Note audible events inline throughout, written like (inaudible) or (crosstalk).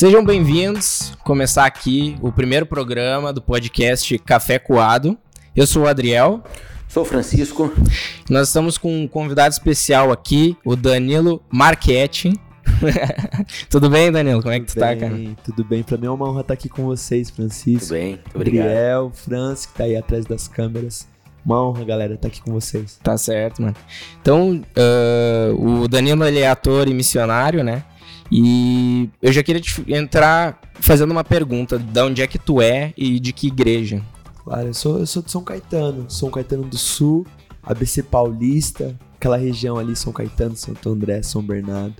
Sejam bem-vindos. Começar aqui o primeiro programa do podcast Café Coado. Eu sou o Adriel. Sou o Francisco. Nós estamos com um convidado especial aqui, o Danilo Marchetti. (laughs) tudo bem, Danilo? Como é que tu tudo tá, bem, cara? Tudo bem, pra mim é uma honra estar aqui com vocês, Francisco. Tudo bem, muito obrigado. Gabriel, Franz, que tá aí atrás das câmeras. Uma honra, galera, estar aqui com vocês. Tá certo, mano. Então, uh, o Danilo ele é ator e missionário, né? E eu já queria te entrar fazendo uma pergunta: de onde é que tu é e de que igreja? Claro, eu sou, eu sou de São Caetano, São Caetano do Sul, ABC Paulista, aquela região ali, São Caetano, Santo André, São Bernardo.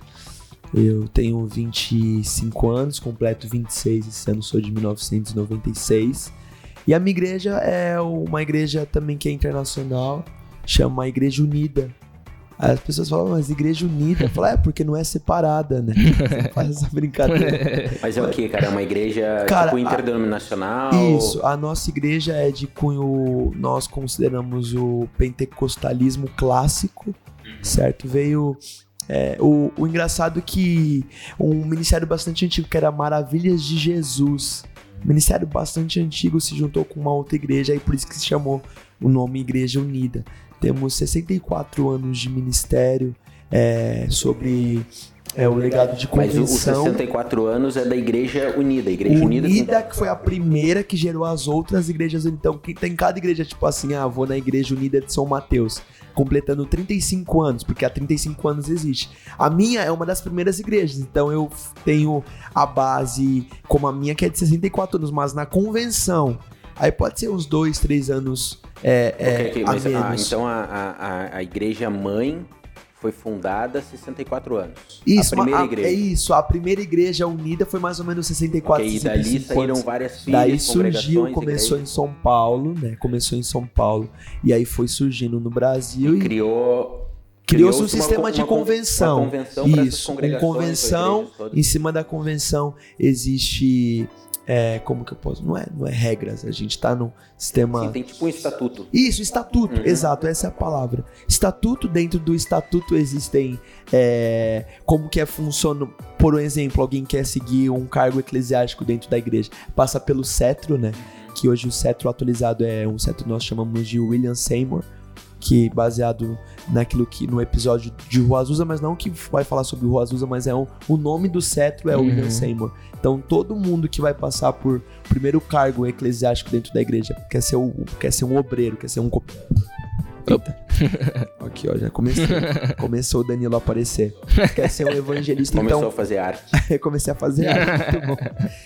Eu tenho 25 anos, completo 26 esse ano, sou de 1996. E a minha igreja é uma igreja também que é internacional, chama Igreja Unida. As pessoas falam, mas Igreja Unida? Eu falo, é, porque não é separada, né? Você faz essa brincadeira. (laughs) Mas é o que, cara? É uma igreja Cara, tipo interdenominacional? Isso, a nossa igreja é de cunho, nós consideramos o pentecostalismo clássico, certo? Veio é, o, o engraçado é que um ministério bastante antigo que era Maravilhas de Jesus, ministério bastante antigo se juntou com uma outra igreja e por isso que se chamou o nome Igreja Unida. Temos 64 anos de ministério é, sobre é, o legado de Mas o- os convenção. 64 anos é da Igreja Unida. A Igreja Unida, Unida, que foi a primeira que gerou as outras igrejas. Então, que tem cada igreja, tipo assim, ah, vou na Igreja Unida de São Mateus, completando 35 anos, porque há 35 anos existe. A minha é uma das primeiras igrejas, então eu tenho a base como a minha, que é de 64 anos, mas na convenção. Aí pode ser uns dois, três anos é, é, Ok, ok, a ah, menos. então a, a, a- Igreja Mãe foi fundada há 64 anos. Isso, a primeira a- igreja. é isso. A primeira igreja unida foi mais ou menos 64, Ok, e dali 65 saíram anos. várias filhas, Daí surgiu, começou em São Paulo, né? Começou em São Paulo e aí foi surgindo no Brasil e e criou... criou-se um uma sistema de uma con- convenção. Uma convenção Isso, uma convenção. Em cima da convenção existe é, como que eu posso? Não é, não é regras. A gente tá num sistema Sim, tem tipo um estatuto. isso, estatuto, Uhum. exato, essa é a palavra. Estatuto, dentro do estatuto existem é, como que é funciona, por exemplo, alguém quer seguir um cargo eclesiástico dentro da igreja, passa pelo cetro, né? Que hoje o cetro atualizado é um cetro que nós chamamos de William Seymour, que baseado naquilo que no episódio de Rua Azusa, mas não que vai falar sobre Rua Azusa, mas é um, o nome do cetro é Uhum. William Seymour. Então todo mundo que vai passar por primeiro cargo eclesiástico dentro da igreja quer ser, o, quer ser um obreiro, quer ser um Eita. (laughs) Aqui, ó, já comecei. Começou o Danilo a aparecer. Quer ser um evangelista, Começou então a fazer arte. (laughs) comecei a fazer arte, muito bom.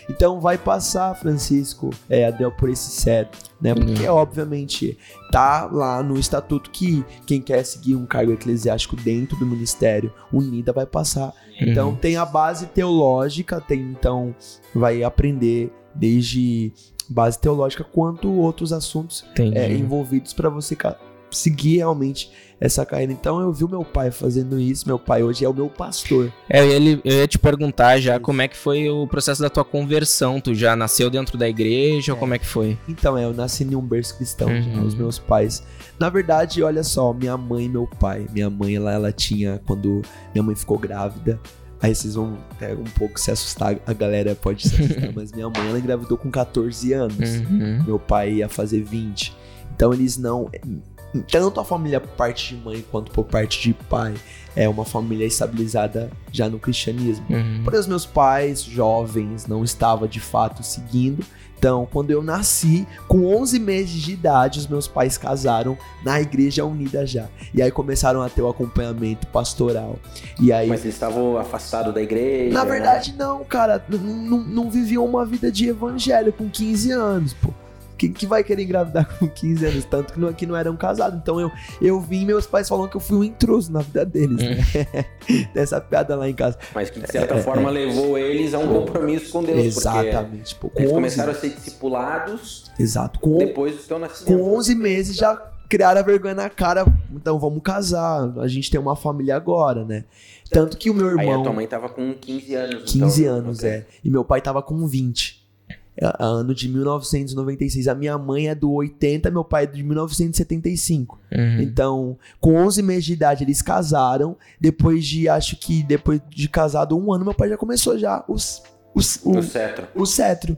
Então vai passar, Francisco, é, Adel, por esse cetro, né? Porque, obviamente, tá lá no estatuto que quem quer seguir um cargo eclesiástico dentro do ministério unida vai passar. Então Uhum. tem a base teológica, tem então vai aprender desde base teológica quanto outros assuntos é, envolvidos para você seguir realmente essa carreira. Então eu vi o meu pai fazendo isso, meu pai hoje é o meu pastor. É, eu, ia, lhe- eu ia te perguntar já como é que foi o processo da tua conversão. Tu já nasceu dentro da igreja ou É. como é que foi? Então, é, eu nasci em um berço cristão, Uhum. os meus pais. Na verdade, olha só, minha mãe e meu pai. Minha mãe, ela, ela tinha, quando minha mãe ficou grávida, aí vocês vão até um pouco se assustar, a galera pode se assustar, (laughs) mas minha mãe, ela engravidou com 14 anos. Uhum. Meu pai ia fazer 20. Então, eles não... Tanto a família por parte de mãe quanto por parte de pai é uma família estabilizada já no cristianismo. Uhum. Porém, os meus pais, jovens, não estavam de fato seguindo. Então, quando eu nasci, com 11 meses de idade, os meus pais casaram na Igreja Unida já. E aí começaram a ter o acompanhamento pastoral. E aí. Mas eles estavam afastados da igreja. na verdade, não, cara. n- n- Não viviam uma vida de evangelho com 15 anos, pô. Quem que vai querer engravidar com 15 anos? Tanto que não, que não eram casados. Então eu, eu vim meus pais falando que eu fui um intruso na vida deles, né? (laughs) Tem essa piada lá em casa. Mas que de certa forma levou eles a um compromisso com Deus. Porque Exatamente. Pô, com eles 11, começaram a ser discipulados Exato. Com, depois do seu nascimento. com 11 meses já criaram a vergonha na cara. Então vamos casar. A gente tem uma família agora, né? Tanto que o meu Aí a tua irmão. mãe tava com 15 anos. 15 então, anos, ok. é. E meu pai tava com 20. É, Ano de 1996. A minha mãe é do 80, meu pai é de 1975. Uhum. Então, com 11 meses de idade, eles casaram. Depois de, acho que depois de casado um ano, meu pai já começou já os o, o, O cetro. o cetro.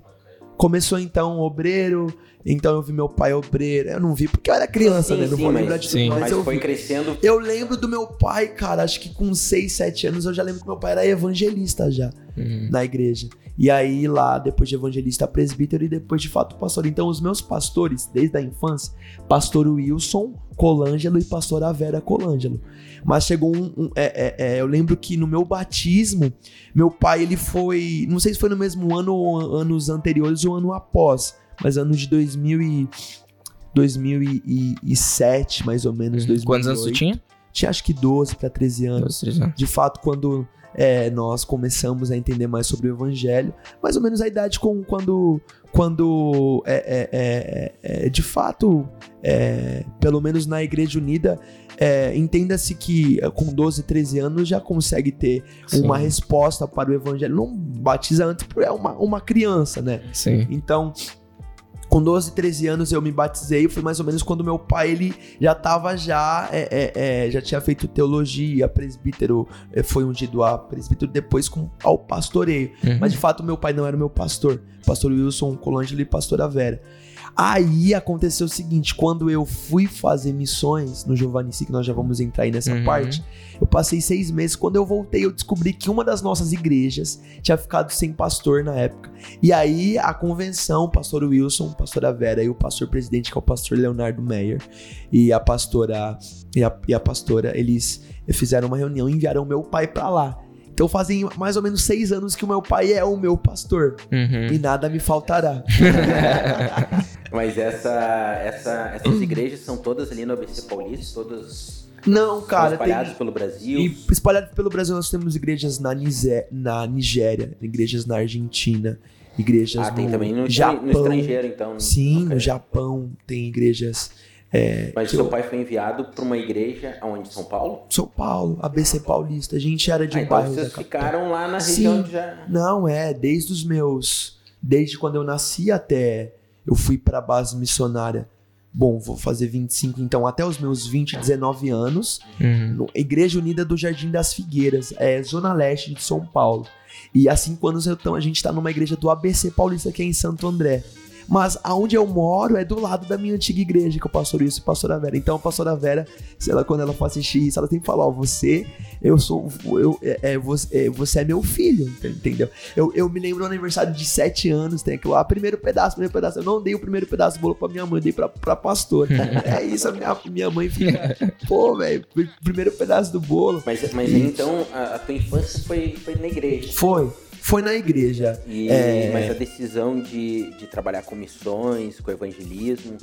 Começou então obreiro, então eu vi meu pai obreiro. Eu não vi porque eu era criança, Sim, né? Não sim, vou mas- lembrar de sim. tudo, mas, Mas eu foi vi. crescendo. Eu lembro do meu pai, cara, acho que com 6, 7 anos eu já lembro que meu pai era evangelista já Uhum. na igreja. E aí lá, depois de evangelista, presbítero e depois de fato pastor. Então os meus pastores, desde a infância, pastor Wilson Colângelo e pastora Vera Colângelo. Mas chegou um, um- é, é, é, eu lembro que no meu batismo, meu pai ele foi, não sei se foi no mesmo ano ou anos anteriores ou ano após, mas ano de 2000 e 2007, mais ou menos, 2008. Quantos anos tu tinha? Tinha acho que 12 para 13 anos Dois, três anos. de fato, quando é, nós começamos a entender mais sobre o evangelho, mais ou menos a idade com quando, quando é, é, é, é, de fato, é, pelo menos na Igreja Unida, é, entenda-se que é, com 12, 13 anos já consegue ter Sim. uma resposta para o evangelho. Não batiza antes porque é uma, uma criança, né? Sim. Então, com 12, 13 anos eu me batizei, foi mais ou menos quando meu pai ele já tava já, é, é, é, já tinha feito teologia, presbítero, é, foi ungido a presbítero depois com, ao pastoreio. Uhum. Mas de fato meu pai não era meu pastor, pastor Wilson Colangelo e pastora Vera. Aí aconteceu o seguinte, quando eu fui fazer missões no Giovannici, que nós já vamos entrar aí nessa Uhum. parte, eu passei seis meses. Quando eu voltei, eu descobri que uma das nossas igrejas tinha ficado sem pastor na época. E aí a convenção, o pastor Wilson, pastora Vera e o pastor presidente, que é o pastor Leonardo Meyer, e a pastora e a, e a pastora, eles fizeram uma reunião e enviaram meu pai pra lá. Então fazem mais ou menos seis anos que o meu pai é o meu pastor. Uhum. E nada me faltará. (laughs) Mas essa, essa, essas igrejas são todas ali no ABC Paulista, todas Não, cara, tem, espalhadas pelo Brasil. E espalhado pelo Brasil, nós temos igrejas na, Nizé- na Nigéria, igrejas na Argentina, igrejas Ah, tem no também no, Japão. no estrangeiro, então. Sim, Ok. no Japão tem igrejas. É, Mas seu eu- pai foi enviado para uma igreja aonde? São Paulo? São Paulo, ABC Paulista. A gente era de Ah, um então bairro vocês ficaram lá na Sim. região de já. Não, é, desde os meus. Desde quando eu nasci até eu fui pra base missionária. Bom, vou fazer 25, então até os meus 20, 19 anos. Uhum. no Igreja Unida do Jardim das Figueiras, é Zona Leste de São Paulo. E há cinco anos então, a gente está numa igreja do ABC Paulista, que é em Santo André. Mas aonde eu moro é do lado da minha antiga igreja, que é o pastor Wilson e a pastora Vera. Então a pastora Vera, se ela, quando ela for assistir isso, ela tem que falar, ó, você, eu sou, eu, é, é, você, é, você é meu filho, entendeu? Eu, eu me lembro do aniversário de sete anos, tem aquilo lá, primeiro pedaço, primeiro pedaço. Eu não dei o primeiro pedaço do bolo pra minha mãe, eu dei pra, pra pastora. (laughs) é isso, a minha, minha mãe fica, pô, velho, primeiro pedaço do bolo. Mas, mas aí, então a, a tua infância foi, foi na igreja. Foi. Foi na igreja. E, É. Mas a decisão de, de trabalhar com missões, com evangelismo,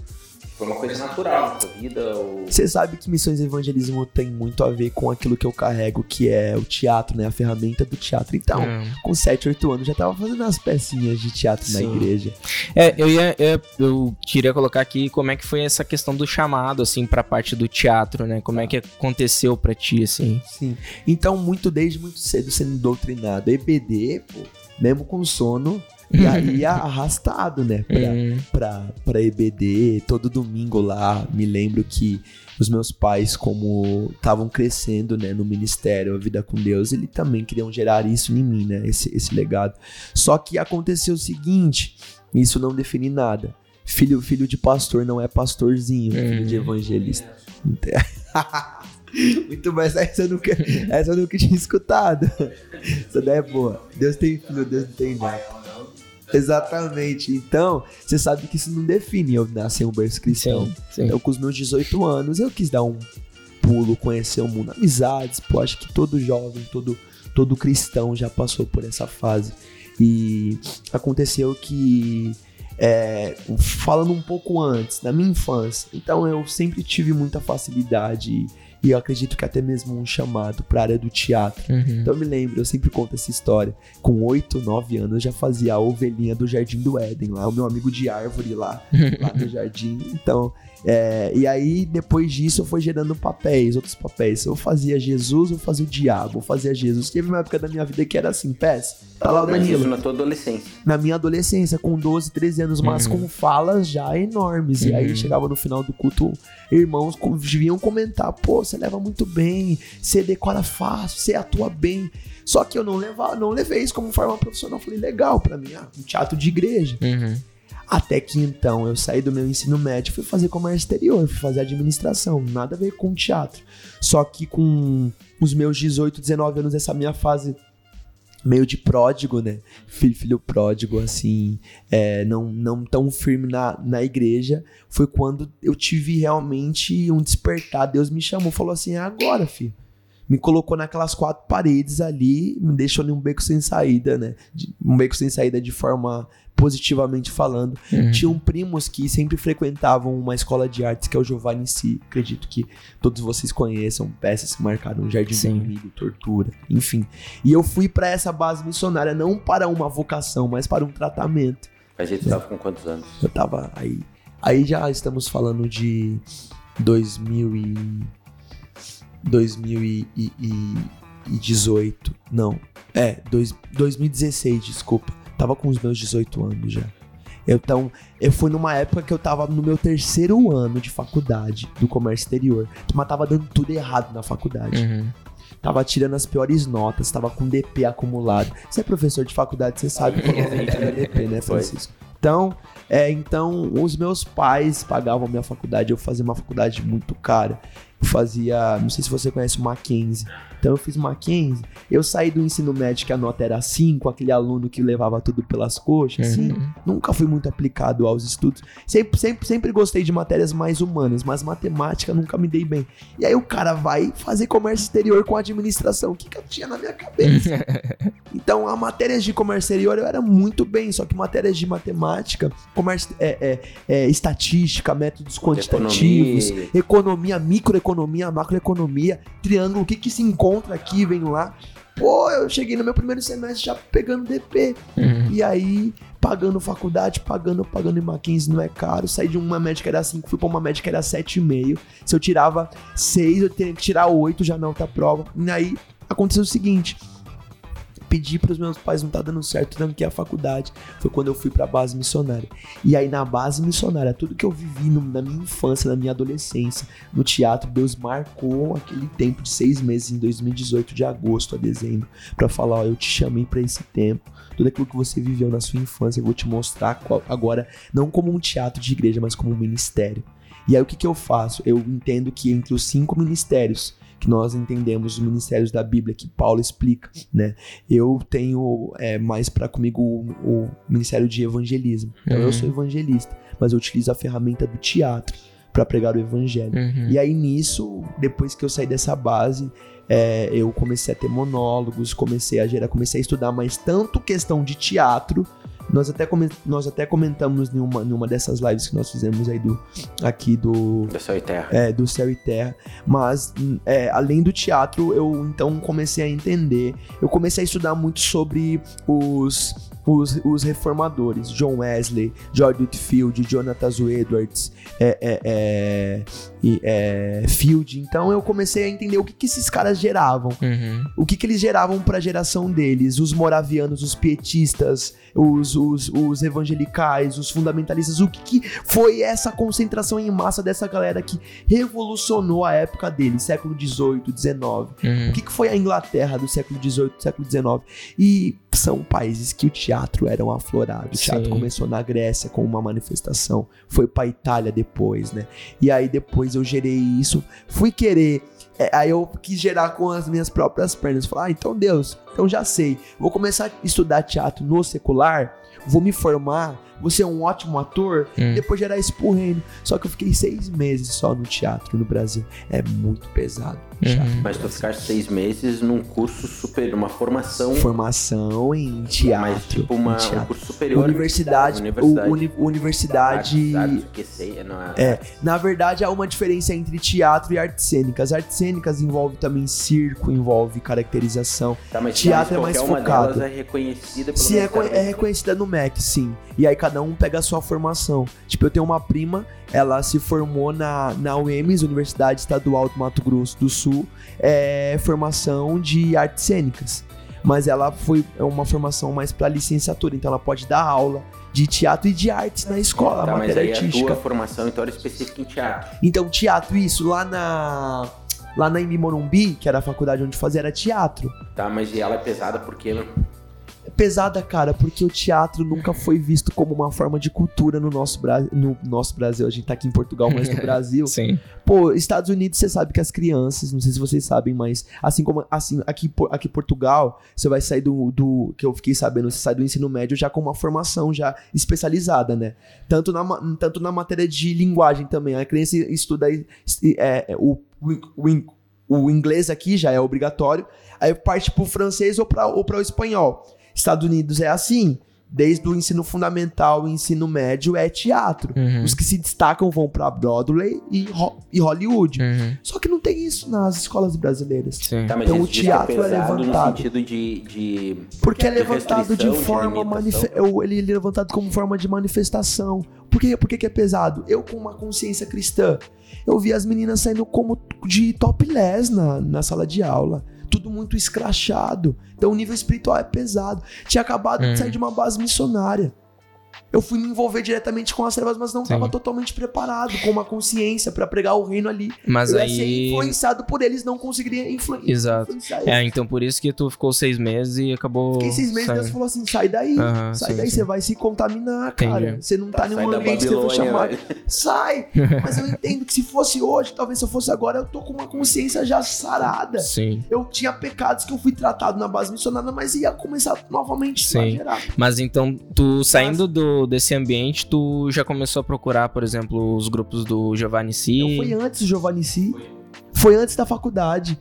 foi uma coisa natural na vida? Ou... Você sabe que missões evangelismo tem muito a ver com aquilo que eu carrego, que é o teatro, né? A ferramenta do teatro. Então, É. com 7, 8 anos, já tava fazendo as pecinhas de teatro na Sim. igreja. É, eu ia, eu, eu queria colocar aqui como é que foi essa questão do chamado, assim, pra parte do teatro, né? Como é que aconteceu pra ti, assim? Sim. Então, muito desde muito cedo sendo doutrinado. EBD, pô, mesmo com sono, e (laughs) aí arrastado, né? Pra, Hum, pra, pra EBD, todo domingo lá. Me lembro que os meus pais, como estavam crescendo né, no ministério, a vida com Deus, eles também queriam gerar isso em mim, né? Esse, esse legado. Só que aconteceu o seguinte: isso não define nada. Filho, filho de pastor não é pastorzinho, filho de evangelista. (laughs) Muito bem, essa eu nunca, essa eu nunca tinha escutado. (laughs) Essa daí é boa. Deus tem filho, Deus não tem neto. Exatamente. Então, você sabe que isso não define eu nascer um berço cristão. sim, sim. Então, com os meus 18 anos, eu quis dar um pulo, conhecer o mundo, amizades. Pô, acho que todo jovem, todo, todo cristão já passou por essa fase. E aconteceu que, é, falando um pouco antes, na minha infância, então eu sempre tive muita facilidade e eu acredito que até mesmo um chamado para a área do teatro. Uhum. Então eu me lembro, eu sempre conto essa história. Com 8, 9 anos eu já fazia a ovelhinha do Jardim do Éden lá, o meu amigo de árvore lá, (laughs) lá no jardim. Então, é, e aí depois disso eu fui gerando papéis, outros papéis. Eu fazia Jesus, eu fazia o diabo, eu fazia Jesus. Teve uma época da minha vida que era assim, pés. Tá lá o Mas Danilo. na tua adolescência. Na minha adolescência, com 12, 13 anos, mas Uhum. com falas já enormes. E aí Uhum. chegava no final do culto, irmãos vinham comentar: pô, você você leva muito bem, você decora fácil, você atua bem. Só que eu não, leva, não levei isso como forma profissional. Falei, legal pra mim, ah, um teatro de igreja. Uhum. Até que então eu saí do meu ensino médio e fui fazer comércio exterior, fui fazer administração, nada a ver com teatro. Só que com os meus 18, 19 anos, essa minha fase meio de pródigo, né? Filho, filho pródigo, assim, é, não, não tão firme na, na igreja, foi quando eu tive realmente um despertar. Deus me chamou, falou assim: é agora, filho. Me colocou naquelas quatro paredes ali, me deixou em um beco sem saída, né? De- um beco sem saída de forma positivamente falando. Uhum. Tinham primos que sempre frequentavam uma escola de artes que é o Giovanni Si. Acredito que todos vocês conheçam peças que marcaram Jardim Sim. do Inimigo, Tortura, enfim. E eu fui para essa base missionária não para uma vocação, mas para um tratamento. A gente tava com quantos anos? Eu tava aí. Aí já estamos falando de 2000 e 2018. Não. É, dois, 2016, desculpa. Tava com os meus 18 anos já. Então, eu fui numa época que eu tava no meu terceiro ano de faculdade do comércio exterior. Mas tava dando tudo errado na faculdade. Uhum. Tava tirando as piores notas, tava com DP acumulado. Você é professor de faculdade, você sabe quando é DP, né. (laughs) Francisco? Então, é, então, os meus pais pagavam a minha faculdade, eu fazia uma faculdade muito cara. Fazia, não sei se você conhece o Mackenzie. Então eu fiz Mackenzie, eu saí do ensino médio que a nota era 5, aquele aluno que levava tudo pelas coxas, assim. Uhum. Nunca fui muito aplicado aos estudos. Sempre, sempre, sempre gostei de matérias mais humanas, mas matemática nunca me dei bem. E aí o cara vai fazer comércio exterior com administração. O que, que eu tinha na minha cabeça? (laughs) então, a matérias de comércio exterior eu era muito bem, só que matérias de matemática, comércio, é, é, é, estatística, métodos quantitativos, Economia. economia, microeconomia, macroeconomia, triângulo, o que, que se encontra aqui, vem lá. Pô, eu cheguei no meu primeiro semestre já pegando DP. Uhum. E aí, pagando faculdade, pagando, pagando em Mackenzie não é caro. Saí de uma média que era 5, fui pra uma média que era 7,5. Se eu tirava 6, eu teria que tirar 8 já na outra prova. E aí, aconteceu o seguinte. Pedi pros meus pais, não tá dando certo, tranquei a faculdade. Foi quando eu fui pra base missionária. E aí, na base missionária, tudo que eu vivi no- na minha infância, na minha adolescência, no teatro, Deus marcou aquele tempo de seis meses, em 2018, de agosto a dezembro, pra falar: ó, eu te chamei pra esse tempo tudo aquilo que você viveu na sua infância, eu vou te mostrar qual- agora, não como um teatro de igreja, mas como um ministério. E aí o que, que eu faço? Eu entendo que entre os cinco ministérios que nós entendemos, os ministérios da Bíblia que Paulo explica, né? Eu tenho é, mais para comigo o, o ministério de evangelismo. Então eu Uhum. sou evangelista, mas eu utilizo a ferramenta do teatro para pregar o evangelho. Uhum. E aí nisso, depois que eu saí dessa base, é, eu comecei a ter monólogos, comecei a gerar, comecei a estudar mais tanto questão de teatro. Nós até, nós até comentamos em uma, em uma dessas lives que nós fizemos aí do aqui do Da Céu e Terra. é, do Céu e Terra. Mas, é, além do teatro, eu então comecei a entender. Eu comecei a estudar muito sobre os, os, os reformadores: John Wesley, George Whitefield, Jonathan Edwards, é, é, é, é, Field. Então, eu comecei a entender o que, que esses caras geravam Uhum. o que, que eles geravam para a geração deles, os moravianos, os pietistas, os, os, os evangelicais, os fundamentalistas, o que, que foi essa concentração em massa dessa galera que revolucionou a época deles, século XVIII, XIX. Uhum. O que, que foi a Inglaterra do século XVIII, século XIX? E são países que o teatro era um aflorado. O teatro Sim. começou na Grécia com uma manifestação, foi pra Itália depois, né? E aí depois eu gerei isso, fui querer. é, aí eu quis gerar com as minhas próprias pernas. Falar, ah, então Deus, então já sei. Vou começar a estudar teatro no secular, vou me formar, vou ser um ótimo ator, Hum. depois gerar isso pro reino. Só que eu fiquei seis meses só no teatro no Brasil. É muito pesado. Uhum. Mas tu ficar seis meses num curso superior, uma formação. Formação em teatro. Mas tipo uma, teatro. um curso superior. Universidade, Universidade. uni- universidade. Artes, artes, que sei, não é, É, na verdade há uma diferença entre teatro e artes cênicas. Artes cênicas envolve também circo, envolve caracterização. Tá, mas teatro é mas mais qualquer focado. uma delas é reconhecida pelo Sim, é, é reconhecida no MEC, sim. E aí cada um pega a sua formação. Tipo, eu tenho uma prima, ela se formou na, na UEMS, Universidade Estadual do Mato Grosso do Sul, é formação de artes cênicas. Mas ela foi é uma formação mais para licenciatura, então ela pode dar aula de teatro e de artes na escola, Tá, mas matéria aí a artística. tua formação então era específica em teatro. Então, teatro, isso, lá na. Lá na Embi Morumbi, que era a faculdade onde fazia, era teatro. Tá, mas e ela é pesada porque. É pesada, cara, porque o teatro nunca foi visto como uma forma de cultura no nosso, Bra no nosso Brasil. A gente tá aqui em Portugal, mas no (laughs) Brasil. Sim. Pô, Estados Unidos, você sabe que as crianças, não sei se vocês sabem, mas assim como assim, aqui, aqui em Portugal, você vai sair do, do. Que eu fiquei sabendo, você sai do ensino médio já com uma formação já especializada, né? Tanto na, tanto na matéria de linguagem também. A criança estuda é, é, o, o, o inglês aqui já é obrigatório, aí parte pro francês ou para ou pra o espanhol. Estados Unidos é assim. Desde o ensino fundamental e ensino médio é teatro. Uhum. Os que se destacam vão pra Broadway e, Ho- e Hollywood. Uhum. Só que não tem isso nas escolas brasileiras. Sim. Tá, mas Então, o teatro é no levantado. sentido de. de... Porque é De levantado de forma manife- ele é levantado como forma de manifestação. Por que, por que, que é pesado? Eu com uma consciência cristã, eu vi as meninas saindo como de topless na, na sala de aula. Tudo muito escrachado. Então o nível espiritual é pesado. Tinha acabado Uhum. de sair de uma base missionária. Eu fui me envolver diretamente com as trevas, mas não estava totalmente preparado, com uma consciência pra pregar o reino ali. Mas eu ia ser aí. influenciado por eles, não conseguiria influ Exato. influenciar É, eles. então por isso que tu ficou seis meses e acabou. Fiquei seis meses, Deus saindo. falou assim: sai daí, sai sim, daí, sim. você vai se contaminar, cara. Entendi. Você não tá, em nenhum ambiente que você foi chamado. (laughs) Sai! Mas eu entendo que se fosse hoje, talvez se eu fosse agora, eu tô com uma consciência já sarada. Sim. Eu tinha pecados que eu fui tratado na base missionária, mas ia começar novamente a Sim. gerar. Mas então, tu saindo do, desse ambiente, tu já começou a procurar, por exemplo, os grupos do Giovanni Si. Não foi antes do Giovanni Si, foi antes da faculdade.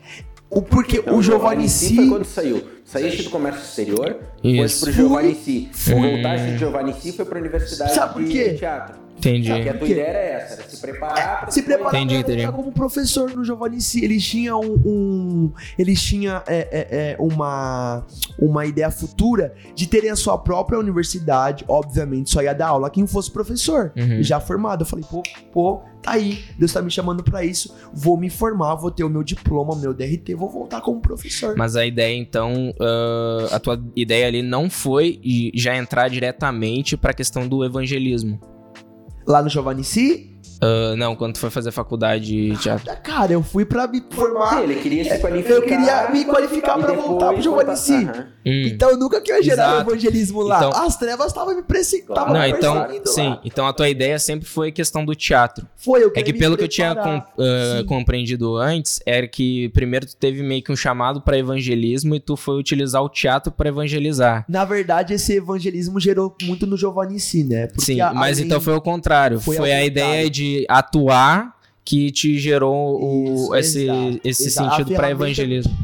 O, porque Então, o Giovanni Si. foi quando saiu. Saíste do comércio exterior, Isso. foi pro Giovanni Si. Voltaste de Giovanni Si, foi pra universidade Sabe por de quê? teatro. Entendi. Porque a tua ideia era essa, era se preparar pra se preparar Entendi, pra entendi. como professor no Giovanni Si. Eles tinham um, um- eles tinham é, é, é, uma uma ideia futura de terem a sua própria universidade, obviamente só ia dar aula quem fosse professor, Uhum. já formado. Eu falei, pô, pô, tá aí, Deus tá me chamando pra isso, vou me formar, vou ter o meu diploma, meu DRT, vou voltar como professor. Mas a ideia, então, ah, a tua ideia ali não foi já entrar diretamente pra questão do evangelismo. Lá no Giovanni Si, Ah, não, quando tu foi fazer faculdade de teatro. cara, eu fui pra me formar. Sim, ele queria se qualificar. Eu queria me qualificar pra voltar pro Giovanni Si. Aham. Hum. Então eu nunca queria gerar Exato. evangelismo lá. Então- As trevas estavam me perseguindo. Claro. Não, então, sim. lá. Então a tua ideia sempre foi questão do teatro. Foi, eu É que pelo que eu tinha com- Sim. compreendido antes, era que primeiro tu teve meio que um chamado pra evangelismo e tu foi utilizar o teatro pra evangelizar. Na verdade, esse evangelismo gerou muito no Giovanni Si, né? Porque Sim, a- mas além- então foi o contrário. Foi Foi, a ideia de atuar que te gerou o- Isso, esse, exato, esse exato. A sentido ferramenta- evangelismo.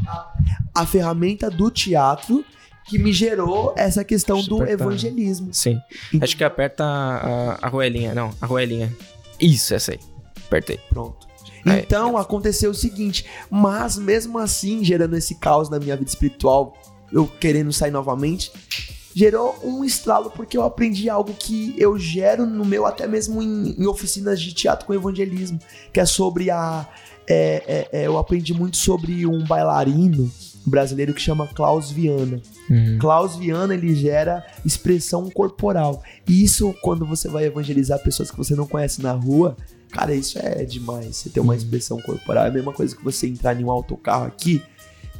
a ferramenta do teatro que me gerou essa questão do tá. evangelismo. Sim. Então- Acho que aperta a, a roelinha. Não, a roelinha. Isso, essa aí. Apertei. Pronto. É. Então aconteceu o seguinte, mas mesmo assim, gerando esse caos na minha vida espiritual, eu querendo sair novamente, gerou um estralo porque eu aprendi algo que eu gero no meu, até mesmo em, em oficinas de teatro com evangelismo, que é sobre a. é, é, é, eu aprendi muito sobre um bailarino brasileiro que chama Klaus Viana. Uhum. Klaus Viana ele gera expressão corporal. E isso, quando você vai evangelizar pessoas que você não conhece na rua, cara, isso é demais. Você ter uma expressão corporal. É a mesma coisa que você entrar em um autocarro aqui,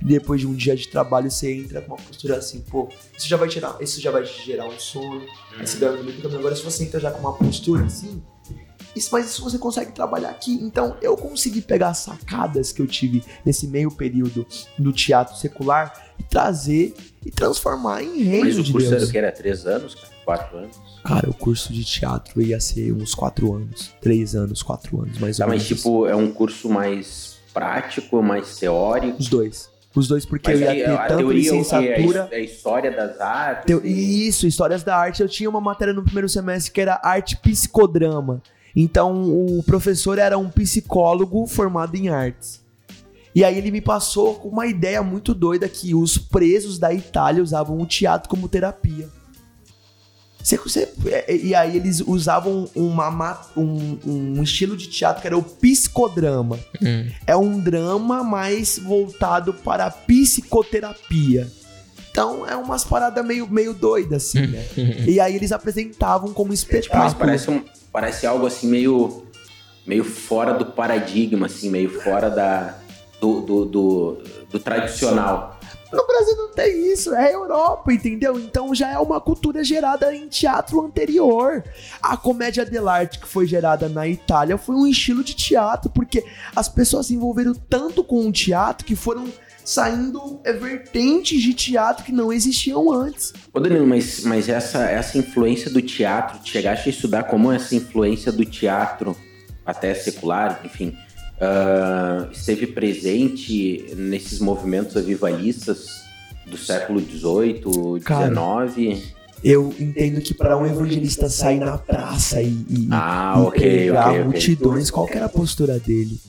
depois de um dia de trabalho, você entra com uma postura assim, pô, isso já vai tirar, isso já vai gerar um sono. Aí você dorme muito caminho. Agora, se você entra já com uma postura assim. Isso, mas isso você consegue trabalhar aqui. Então, eu consegui pegar sacadas que eu tive nesse meio período do teatro secular e trazer e transformar em reino Mas o de curso Deus. era o que era? Três anos? Quatro anos? Cara, o curso de teatro ia ser uns quatro anos. Três anos, quatro anos, mais Tá, ou mas menos. tipo, é um curso mais prático, mais teórico? Os dois. Os dois, porque Mas eu ia aí, ter a tanto teoria é licenciatura. É a história das artes? Teu- Isso, histórias da arte. Eu tinha uma matéria no primeiro semestre que era arte psicodrama. Então, o professor era um psicólogo formado em artes. E aí ele me passou com uma ideia muito doida que os presos da Itália usavam o teatro como terapia. Você- você- é, e aí eles usavam uma ma- um, um estilo de teatro que era o psicodrama. Hum. É um drama mais voltado para a psicoterapia. Então é umas paradas meio, meio doidas, assim, né? e aí eles apresentavam como espetáculo. Mas parece, um, parece algo assim meio, meio fora do paradigma, assim, meio fora da, do, do, do, do tradicional. No Brasil não tem isso, é Europa, entendeu? Então já é uma cultura gerada em teatro anterior. A comédia dell'arte que foi gerada na Itália foi um estilo de teatro, porque as pessoas se envolveram tanto com o teatro que foram saindo vertentes de teatro que não existiam antes. Ô Danilo, mas, mas essa, essa influência do teatro, chegaste a estudar como essa influência do teatro, até secular, enfim, uh, esteve presente nesses movimentos avivalistas do século XVIII, XIX? Eu entendo que para um evangelista sair na praça e, e, ah, e okay, pegar okay, multidões, okay. qual era a postura dele?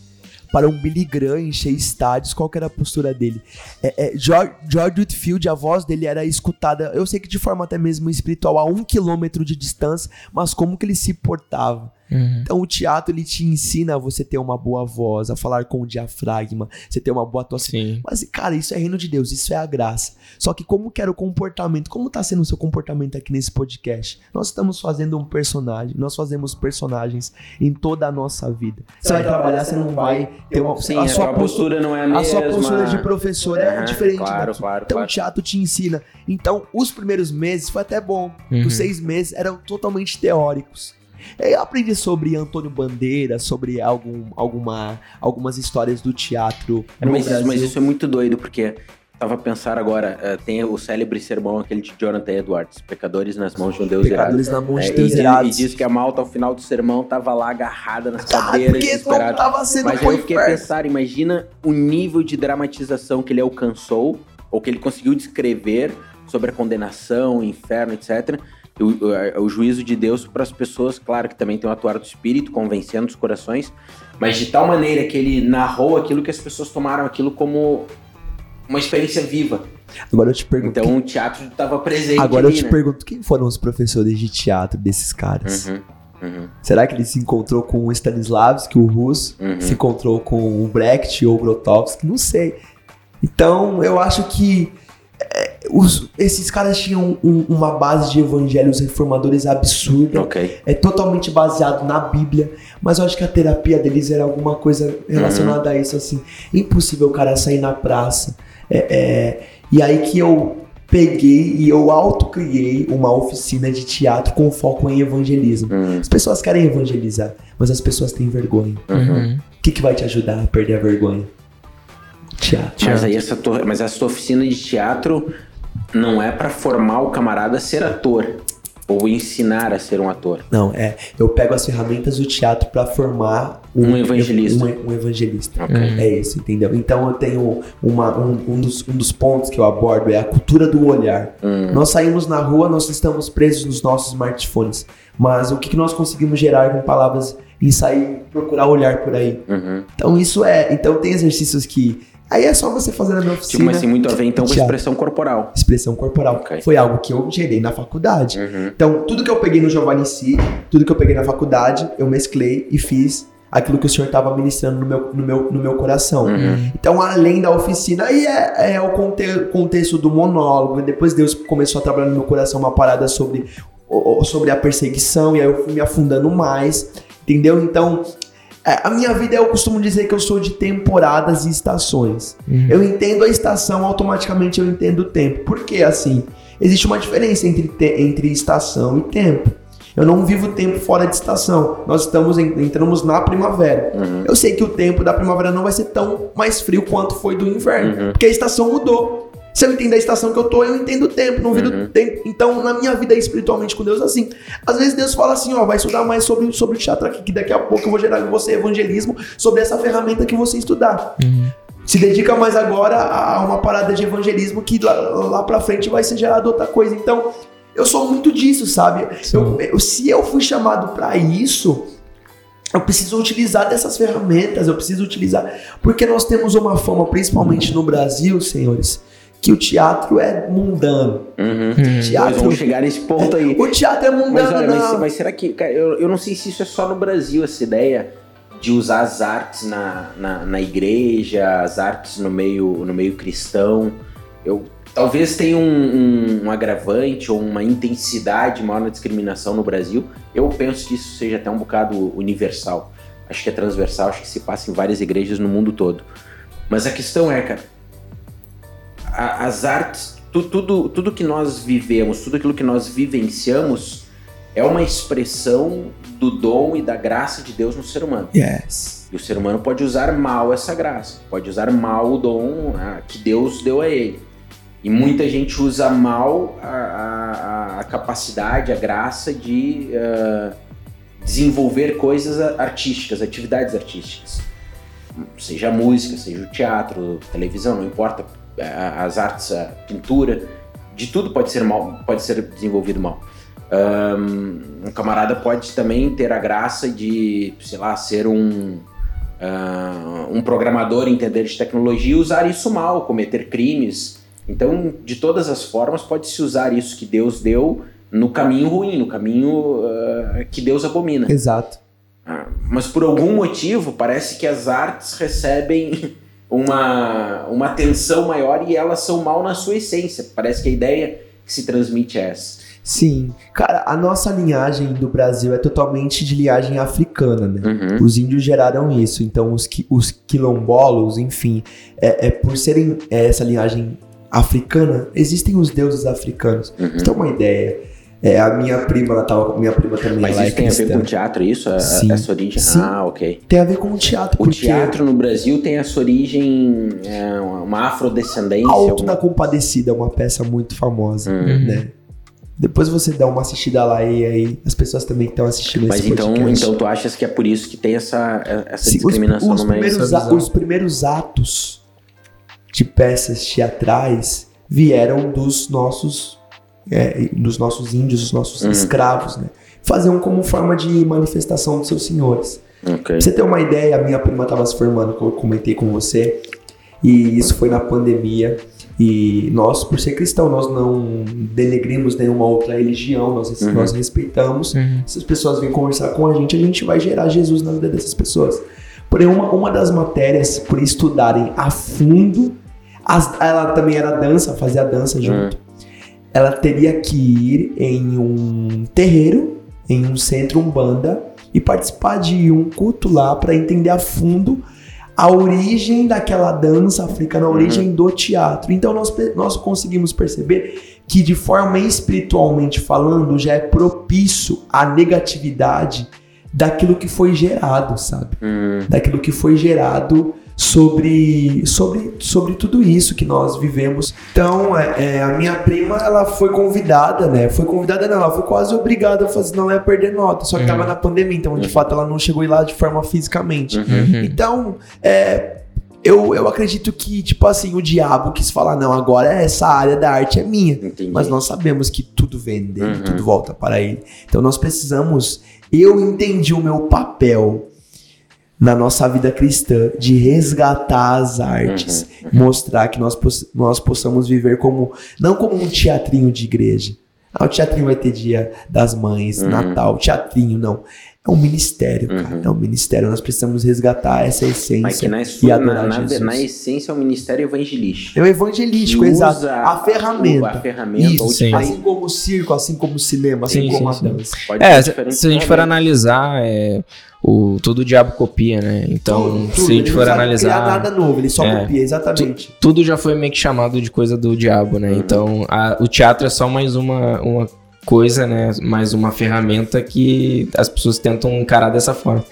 Para um Billy Graham encher estádios, qual era a postura dele? É, é, George, George Whitfield, a voz dele era escutada, eu sei que de forma até mesmo espiritual, a um quilômetro de distância, mas como que ele se portava? Uhum. Então o teatro ele te ensina a você ter uma boa voz, a falar com o diafragma, você ter uma boa atuação. Sim. Mas cara, isso é reino de Deus, isso é a graça. Só que como que era o comportamento? Como tá sendo o seu comportamento aqui nesse podcast? Nós estamos fazendo um personagem, nós fazemos personagens em toda a nossa vida. Você vai trabalhar, você não vai ter uma Sim, a, sua postura, postura não é a mesma. A sua postura de professor é Uhum, diferente. claro, claro, então claro. o teatro te ensina. Então os primeiros meses foi até bom. Uhum. Os seis meses eram totalmente teóricos. Eu aprendi sobre Antônio Bandeira, sobre algum, alguma, algumas histórias do teatro no Mas, mas isso é muito doido, porque tava a pensar agora, eh, tem o célebre sermão aquele de Jonathan Edwards, Pecadores nas mãos de um Deus Pecadores irado. na mão de É, Deus e, irados. e diz que a malta ao final do sermão tava lá agarrada nas cadeiras, desesperada. tava sendo Mas eu fiquei a pensar, imagina o nível de dramatização que ele alcançou, ou que ele conseguiu descrever sobre a condenação, o inferno, etc. O, o- juízo de Deus para as pessoas, claro que também tem o atuar do Espírito, convencendo os corações, mas de tal maneira que ele narrou aquilo que as pessoas tomaram aquilo como uma experiência viva. Agora eu te pergunto. Então o teatro estava presente quem- agora eu ali, te né? pergunto, quem foram os professores de teatro desses caras? Uhum, uhum, Será que ele se encontrou com o Stanislavski, o russo? uhum. Se encontrou com o Brecht ou o Grotowski? Não sei. Então, eu acho que os- esses caras tinham um- uma base de evangelhos reformadores absurda. Ok. É totalmente baseado na Bíblia, mas eu acho que a terapia deles era alguma coisa relacionada a isso, assim. Impossível o cara sair na praça. É, é, e aí que eu peguei e eu autocriei uma oficina de teatro com foco em evangelismo. Uhum, As pessoas querem evangelizar, mas as pessoas têm vergonha. uhum. O que, que vai te ajudar a perder a vergonha? Teatro. Mas aí essa tua, mas essa tua oficina de teatro não é pra formar o camarada a ser ator ou ensinar a ser um ator. Não, é. Eu pego as ferramentas do teatro pra formar Um evangelista. Um, um evangelista. Ok. É isso, entendeu? Então eu tenho uma, um, um, dos, um dos pontos que eu abordo é a cultura do olhar. Hum, Nós saímos na rua, nós estamos presos nos nossos smartphones. Mas o que, que nós conseguimos gerar com palavras e sair procurar olhar por aí? uhum. Então isso é. Então tem exercícios que. Aí é só você fazer na minha oficina. Tipo, mas tem muito a ver então com expressão corporal. Expressão corporal. Ok. Foi algo que eu gerei na faculdade. Uhum. Então, tudo que eu peguei no Giovanni Si, tudo que eu peguei na faculdade, eu mesclei e fiz aquilo que o senhor estava ministrando no meu, no meu, no meu coração. Uhum. Então, além da oficina, aí é, é o conte- contexto do monólogo. Depois Deus começou a trabalhar no meu coração uma parada sobre, sobre a perseguição, e aí eu fui me afundando mais, entendeu? Então, é, a minha vida, eu costumo dizer que eu sou de temporadas e estações. Uhum. Eu entendo a estação, automaticamente eu entendo o tempo. Porque, assim, existe uma diferença entre, entre estação e tempo. Eu não vivo tempo fora de estação. Nós estamos en- entramos na primavera. Uhum. Eu sei que o tempo da primavera não vai ser tão mais frio quanto foi do inverno, Uhum. porque a estação mudou. Se eu entendo a estação que eu tô, eu entendo o tempo, não vivo Uhum. tempo. Então, na minha vida espiritualmente com Deus, assim, às vezes Deus fala assim, ó, vai estudar mais sobre, sobre o teatro aqui, que daqui a pouco eu vou gerar em você evangelismo sobre essa ferramenta que você estudar. Se dedica mais agora a uma parada de evangelismo que lá, lá pra frente vai ser gerado outra coisa. Então, eu sou muito disso, sabe? Eu, eu- se eu fui chamado pra isso, eu preciso utilizar dessas ferramentas, eu preciso utilizar. Porque nós temos uma fama, principalmente no Brasil, senhores, que o teatro é mundano. Uhum. Uhum. Teatro, Nós vamos chegar nesse ponto aí. o teatro é Mas, mundano, olha, mas, não. mas será que. Cara, eu, eu não sei se isso é só no Brasil, essa ideia de usar as artes na, na, na igreja, as artes no meio, no meio cristão. Eu, talvez tenha um, um, um agravante ou uma intensidade maior na discriminação no Brasil. Eu penso que isso seja até um bocado universal. Acho que é transversal, acho que se passa em várias igrejas no mundo todo. Mas a questão é, cara, a- as artes, tu- tudo, tudo que nós vivemos, tudo aquilo que nós vivenciamos é uma expressão do dom e da graça de Deus no ser humano. Yes. E o ser humano pode usar mal essa graça, pode usar mal o dom ah, que Deus deu a ele. E muita gente usa mal a, a- a capacidade, a graça de ah, desenvolver coisas a- artísticas, atividades artísticas. Seja a música, seja o teatro, televisão, não importa. As artes, a pintura, de tudo pode ser mal, pode ser desenvolvido mal. Ahn, um camarada pode também ter a graça de, sei lá, ser um, ah, um programador, entender de tecnologia e usar isso mal, cometer crimes. Então, de todas as formas, pode-se usar isso que Deus deu no caminho ruim, no caminho ah, que Deus abomina. Exato. Ah, mas por algum motivo, parece que as artes recebem (laughs) uma, uma atenção maior e elas são mal na sua essência. Parece que a ideia que se transmite é essa. Sim. Cara, a nossa linhagem do Brasil é totalmente de linhagem africana, né? Uhum. Os índios geraram isso, então os, qui- os quilombolos, enfim, é, é por serem é, essa linhagem africana, existem os deuses africanos. Uhum. Você tem uma ideia? É, a minha prima, ela tava, minha prima também, Mas ela é isso tem a ver cristã. com teatro, isso? A- a- Sim. Essa origem? Sim. Ah, ok. Tem a ver com o teatro, O porque teatro no Brasil tem essa origem, é, uma afrodescendência. Alto alguma- da Compadecida é uma peça muito famosa, Uhum. né? Depois você dá uma assistida lá e aí as pessoas também que estão assistindo Mas esse então, podcast. então tu achas que é por isso que tem essa, essa Sim, os, discriminação os no meio? primeiros, a- os primeiros atos de peças teatrais vieram dos nossos é, dos nossos índios, dos nossos Uhum. escravos, né? Faziam como forma de manifestação dos seus senhores. Ok. Pra você ter uma ideia, a minha prima estava se formando, como eu comentei com você, e isso foi na pandemia. E nós, por ser cristão, nós não denegrimos nenhuma outra religião, nós, Uhum. nós respeitamos. Uhum. Se as pessoas vêm conversar com a gente, a gente vai gerar Jesus na vida dessas pessoas. Porém, uma, uma das matérias, por estudarem a fundo, as- ela também era dança, fazia dança junto. Ela teria que ir em um terreiro, em um centro umbanda, e participar de um culto lá para entender a fundo a origem daquela dança africana, a Uhum. origem do teatro. Então nós, nós conseguimos perceber que de forma espiritualmente falando já é propício à negatividade daquilo que foi gerado, sabe? Hum, Daquilo que foi gerado sobre, sobre, sobre tudo isso que nós vivemos. Então, é, é, a minha prima, ela foi convidada, né? Foi convidada não, ela foi quase obrigada a fazer, não ia perder nota. Só que Uhum. tava na pandemia, então de fato ela não chegou lá de forma fisicamente. Uhum. Então, é, eu, eu acredito que, tipo assim, o diabo quis falar, não, agora essa área da arte é minha. entendi. Mas nós sabemos que tudo vem dele, Uhum. tudo volta para ele. Então nós precisamos. Eu entendi o meu papel na nossa vida cristã de resgatar as artes, mostrar que nós, poss- nós possamos viver como não como um teatrinho de igreja. Ah, o teatrinho vai ter dia das mães, Uhum. Natal, teatrinho, não. É um ministério, cara. Uhum. É um ministério. Nós precisamos resgatar essa Mas que essência na, e adorar na, na, Jesus. na essência é um ministério evangelístico. É o evangelístico, Que exato. A ferramenta. A ferramenta. Isso, ou sim. assim como o circo, assim como o cinema, assim Sim, como sim, a dança. pode É, se, se a gente for analisar, é, o, todo diabo copia, né? Então, Tudo, tudo. se a gente for não analisar. criar nada novo, ele só É. copia, exatamente. tudo já foi meio que chamado de coisa do diabo, né? Uhum. Então, a- o teatro é só mais uma, uma coisa, né? Mais uma ferramenta que as pessoas tentam encarar dessa forma.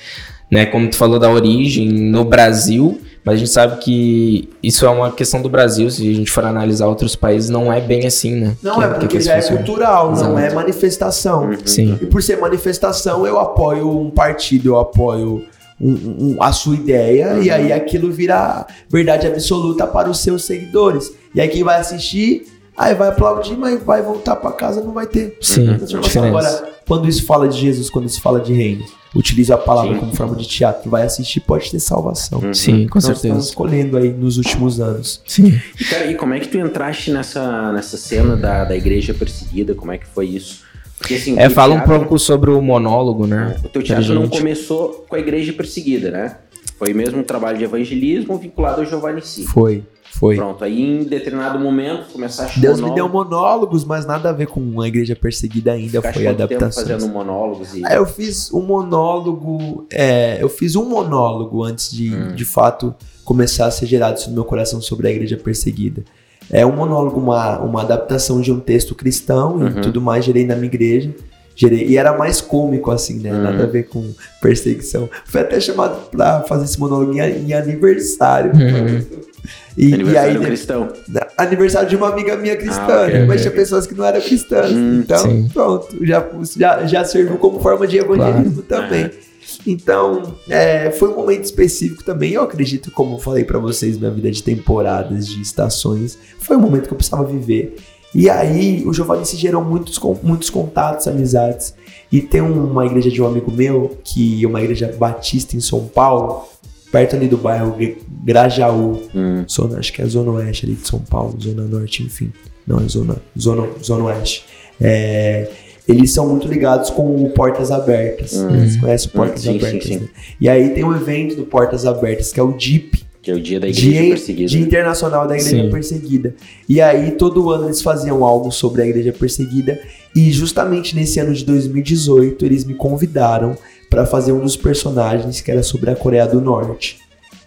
Né? Como tu falou da origem no Brasil, mas a gente sabe que isso é uma questão do Brasil, se a gente for analisar outros países, não é bem assim, né? Não Que- é que porque que já é cultural, não Exato. é manifestação. Uhum. Sim. E por ser manifestação, eu apoio um partido, eu apoio um- um- a sua ideia, e aí aquilo vira verdade absoluta para os seus seguidores. E aí quem vai assistir, aí vai aplaudir, mas vai voltar para casa, não vai ter Sim. Agora, quando isso fala de Jesus, quando isso fala de reino, utiliza a palavra Sim. como forma de teatro, vai assistir, pode ter salvação. Uhum. Sim, com Nós estamos certeza. escolhendo aí nos últimos anos. Sim. E, cara, e como é que tu entraste nessa, nessa cena da, da igreja perseguida? Como é que foi isso? Porque, assim, o É, teu fala um teatro- pouco sobre o monólogo, né? O teu teatro não começou com a igreja perseguida, né? Foi mesmo um trabalho de evangelismo vinculado ao Giovanni Si. Foi, Foi. Pronto, aí em determinado momento começar a Deus me deu monólogos, mas nada a ver com uma igreja perseguida ainda, Ficaste foi adaptação. fazendo monólogos e... É, eu fiz um monólogo, é, eu fiz um monólogo antes de, Hum. de fato, começar a ser gerado isso no meu coração sobre a igreja perseguida. É um monólogo, uma, uma adaptação de um texto cristão Uhum. e tudo mais, gerei na minha igreja. Gerei, e era mais cômico, assim, né? Uhum. Nada a ver com perseguição. Fui até chamado pra fazer esse monólogo em, em aniversário. Uhum. E, e Aniversário aí, cristão. aniversário de uma amiga minha cristã, Ah, ok, né? mas tinha pessoas que não eram cristãs. Hum, então, sim. pronto, já, já, já serviu como forma de evangelismo também. Aham. Então, é, foi um momento específico também. Eu acredito, como eu falei pra vocês, minha vida de temporadas, de estações, foi um momento que eu precisava viver. E aí, o Giovanni se gerou muitos, muitos contatos, amizades. E tem uma igreja de um amigo meu, que é uma igreja batista em São Paulo, perto ali do bairro Gra- Grajaú, Hum. zona, acho que é a zona oeste ali de São Paulo, zona norte, enfim. Não, é zona, zona, zona oeste. É, eles são muito ligados com o Portas Abertas. Hum. Vocês conhecem o Portas Sim, sim, Abertas, sim. né? E aí tem um evento do Portas Abertas, que é o DIP, Que é o dia da igreja Dia, perseguida. Dia Internacional da Igreja Sim. Perseguida. E aí, todo ano eles faziam algo sobre a Igreja Perseguida. E justamente nesse ano de 2018, eles me convidaram para fazer um dos personagens que era sobre a Coreia do Norte.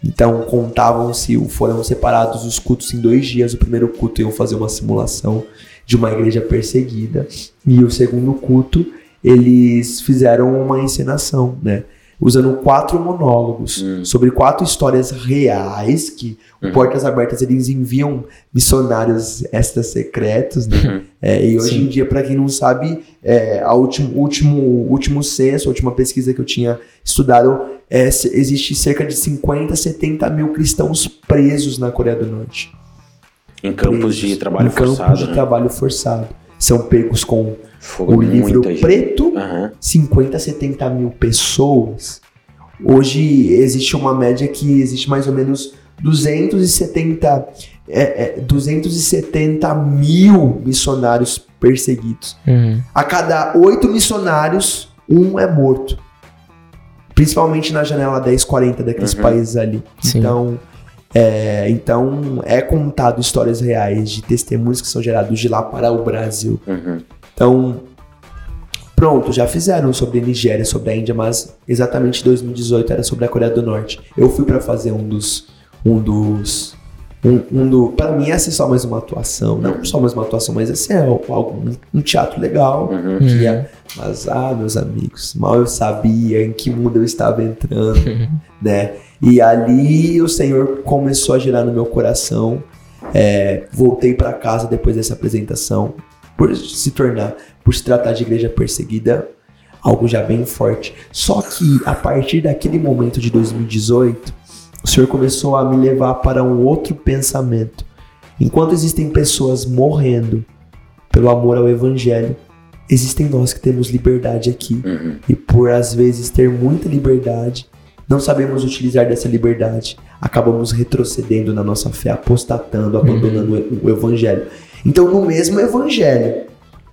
Então, contavam-se, foram separados os cultos em dois dias. O primeiro culto iam fazer uma simulação de uma igreja perseguida. E o segundo culto, eles fizeram uma encenação, né? Usando quatro monólogos Hum. sobre quatro histórias reais que o Uhum. Portas Abertas eles enviam missionários extra secretos, né? Uhum. É, e hoje Sim. em dia, para quem não sabe, é, a último, último, último censo, a última pesquisa que eu tinha estudado, é, existe cerca de 50, 70 mil cristãos presos na Coreia do Norte. Em campos de Presos trabalho em campos forçado. de né? trabalho forçado. São pegos com Fogo o livro preto, Aham. 50, 70 mil pessoas. Hoje existe uma média que existe mais ou menos 270, é, é, 270 mil missionários perseguidos. Uhum. A cada oito missionários, um é morto. Principalmente na janela 1040 daqueles Uhum. países ali. Sim. Então é, então, é contado histórias reais de testemunhos que são gerados de lá para o Brasil. Uhum. Então, pronto, já fizeram sobre a Nigéria, sobre a Índia, mas exatamente 2018 era sobre a Coreia do Norte. Eu fui pra fazer um dos. Um dos. Um, um do. Para mim, essa é só mais uma atuação. Não só mais uma atuação, mas esse é algo, um, um teatro legal. Uhum. Que é, mas, ah, meus amigos, mal eu sabia em que mundo eu estava entrando, (laughs) né? E ali o Senhor começou a gerar no meu coração. É, voltei para casa depois dessa apresentação, por se tornar, por se tratar de igreja perseguida, algo já bem forte. Só que a partir daquele momento de 2018, o Senhor começou a me levar para um outro pensamento. Enquanto existem pessoas morrendo pelo amor ao Evangelho, existem nós que temos liberdade aqui. Uhum. E por às vezes ter muita liberdade, não sabemos utilizar dessa liberdade, acabamos retrocedendo na nossa fé, apostatando, abandonando o- o evangelho. Então, no mesmo evangelho,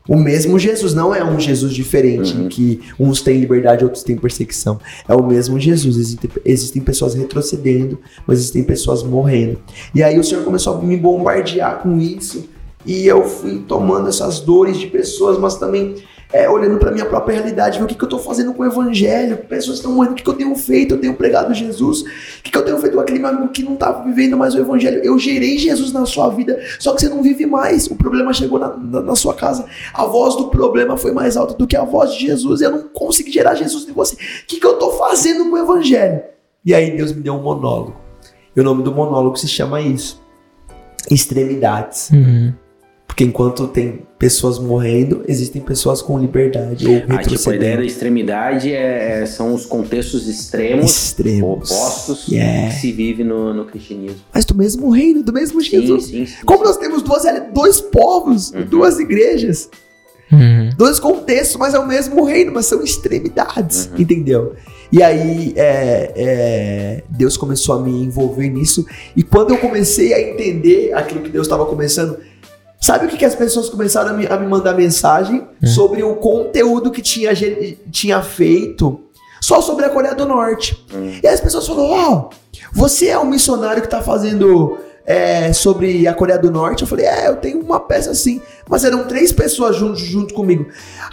o mesmo Jesus não é um Jesus diferente, Uhum. em que uns têm liberdade, outros têm perseguição. É o mesmo Jesus. Existem, existem pessoas retrocedendo, mas existem pessoas morrendo. E aí o Senhor começou a me bombardear com isso. E eu fui tomando essas dores de pessoas, mas também é, olhando para minha própria realidade, ver o que, que eu tô fazendo com o evangelho, pessoas estão morrendo, o que, que eu tenho feito? Eu tenho pregado Jesus, o que, que eu tenho feito com aquele meu amigo que não tá vivendo mais o evangelho? Eu gerei Jesus na sua vida, só que você não vive mais, o problema chegou na, na, na sua casa, a voz do problema foi mais alta do que a voz de Jesus, e eu não consegui gerar Jesus em você. O que, que eu tô fazendo com o evangelho? E aí Deus me deu um monólogo. E o nome do monólogo se chama isso. Extremidades. Uhum. Porque enquanto tem pessoas morrendo, existem pessoas com liberdade ou Ah, tipo, a ideia retrocedendo. da extremidade é, é- são os contextos extremos, Extremos. opostos, Yeah. que se vive no, no cristianismo. Mas do mesmo reino, do mesmo Sim, Jesus. sim, sim. Como nós temos duas, dois povos, Uhum. duas igrejas, Uhum. dois contextos, mas é o mesmo reino, mas são extremidades, Uhum. entendeu? E aí é, é, Deus começou a me envolver nisso, e quando eu comecei a entender aquilo que Deus estava começando, sabe o que, que as pessoas começaram a me, a me mandar mensagem sobre o conteúdo que tinha, tinha feito só sobre a Coreia do Norte. Hum. E as pessoas falaram: Ó, você é um missionário que tá fazendo é, sobre a Coreia do Norte. Eu falei, é, eu tenho uma peça assim. Mas eram três pessoas junto, junto comigo.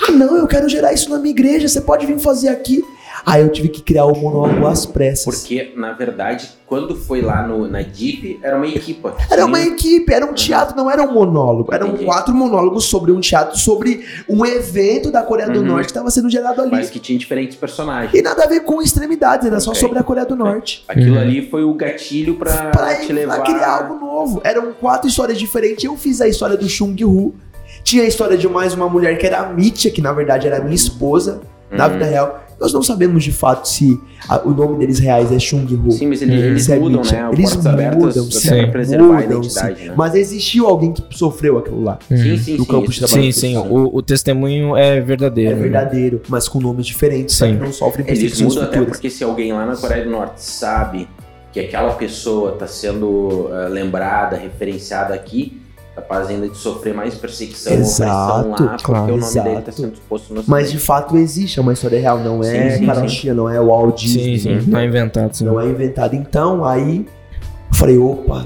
Ah, não, eu quero gerar isso na minha igreja, você pode vir fazer aqui. Aí eu tive que criar o monólogo às pressas. Porque, na verdade, quando foi lá no, na DIP, era uma equipe. Era uma equipe, era um teatro, não era um monólogo. Eram Entendi. quatro monólogos sobre um teatro, sobre um evento da Coreia do Uhum. Norte que estava sendo gerado ali. Mas que tinha diferentes personagens. E nada a ver com extremidades, era só Ok. sobre a Coreia do Norte. Aquilo Uhum. ali foi o gatilho pra, Pra, te levar. pra criar algo novo. Eram quatro histórias diferentes. Eu fiz a história do Chung Hu. Tinha a história de mais uma mulher que era a Mitya, que na verdade era minha esposa, na vida real. Nós não sabemos de fato se a- o nome deles reais é Chung Hu. Sim, mas eles, Uhum. eles é mudam, Mitya. né? Eles Portas mudam, sim. pra preservar a Mudam, identidade, sim. né? Mas existiu alguém que sofreu aquilo lá. Sim, sim, no campo de trabalho. Sim, sim. O, o testemunho é verdadeiro. É né? verdadeiro, mas com nomes diferentes, Sim. não sofrem Eles mudam até porque se alguém lá na Coreia do Norte sabe que aquela pessoa está sendo eh, lembrada, referenciada aqui, capaz ainda de sofrer mais perseguição ou Exato, opressão lá, porque claro, o nome dele exato. está sendo exposto no Mas de fato existe, é uma história real, não é Sim, sim, Karoshia, não é Walt Disney. Sim, sim. Não é inventado. Sim. Não é inventado. Então, aí eu falei, opa,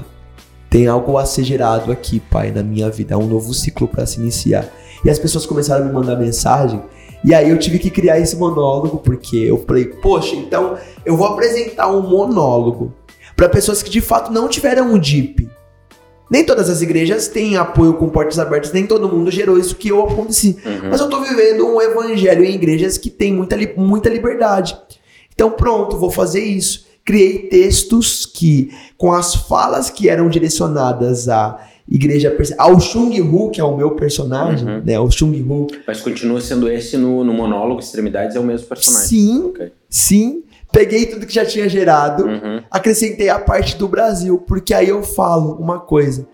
tem algo a ser gerado aqui, pai, na minha vida. É um novo ciclo para se iniciar. E as pessoas começaram a me mandar mensagem. E aí eu tive que criar esse monólogo, porque eu falei, poxa, então eu vou apresentar um monólogo para pessoas que de fato não tiveram o DIP. Nem todas as igrejas têm apoio com portas abertas, nem todo mundo gerou isso que eu aconteci. Uhum. Mas eu tô vivendo um evangelho em igrejas que tem muita, muita liberdade. Então, pronto, vou fazer isso. Criei textos que, com as falas que eram direcionadas à igreja, ao Chung Hu, que é o meu personagem, Uhum. né? O Chung Hu. Mas continua sendo esse no, no monólogo Extremidades, é o mesmo personagem. Sim, Ok. sim. Peguei tudo que já tinha gerado, Uhum. acrescentei a parte do Brasil, porque aí eu falo uma coisa.